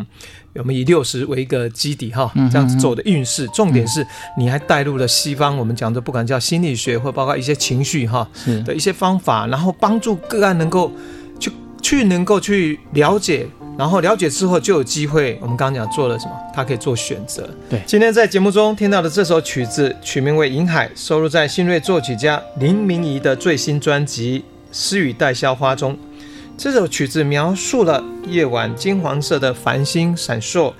Speaker 1: 我们以六十为一个基底哈，这样子走的运势。重点是你还带入了西方，我们讲的不管叫心理学或包括一些情绪哈的一些方法，然后帮助个案能够去去能够去了解，然后了解之后就有机会。我们刚刚讲做了什么？他可以做选择。对，今天在节目中听到的这首曲子取名为《银海》，收录在新锐作曲家林明仪的最新专辑。诗与待销花中，这首曲子描述了夜晚金黄色的繁星闪烁，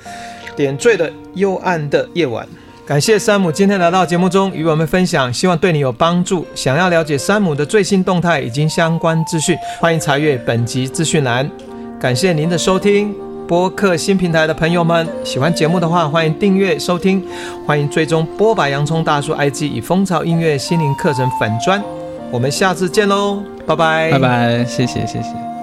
Speaker 1: 点缀了幽暗的夜晚。感谢山姆今天来到节目中与我们分享，希望对你有帮助。想要了解山姆的最新动态以及相关资讯，欢迎查阅本集资讯栏。感谢您的收听，播客新平台的朋友们，喜欢节目的话，欢迎订阅收听，欢迎追踪波白洋葱大叔 IG 以蜂巢音乐心灵课程粉专。我们下次见喽，拜拜，
Speaker 2: 拜拜，谢谢，谢
Speaker 1: 谢。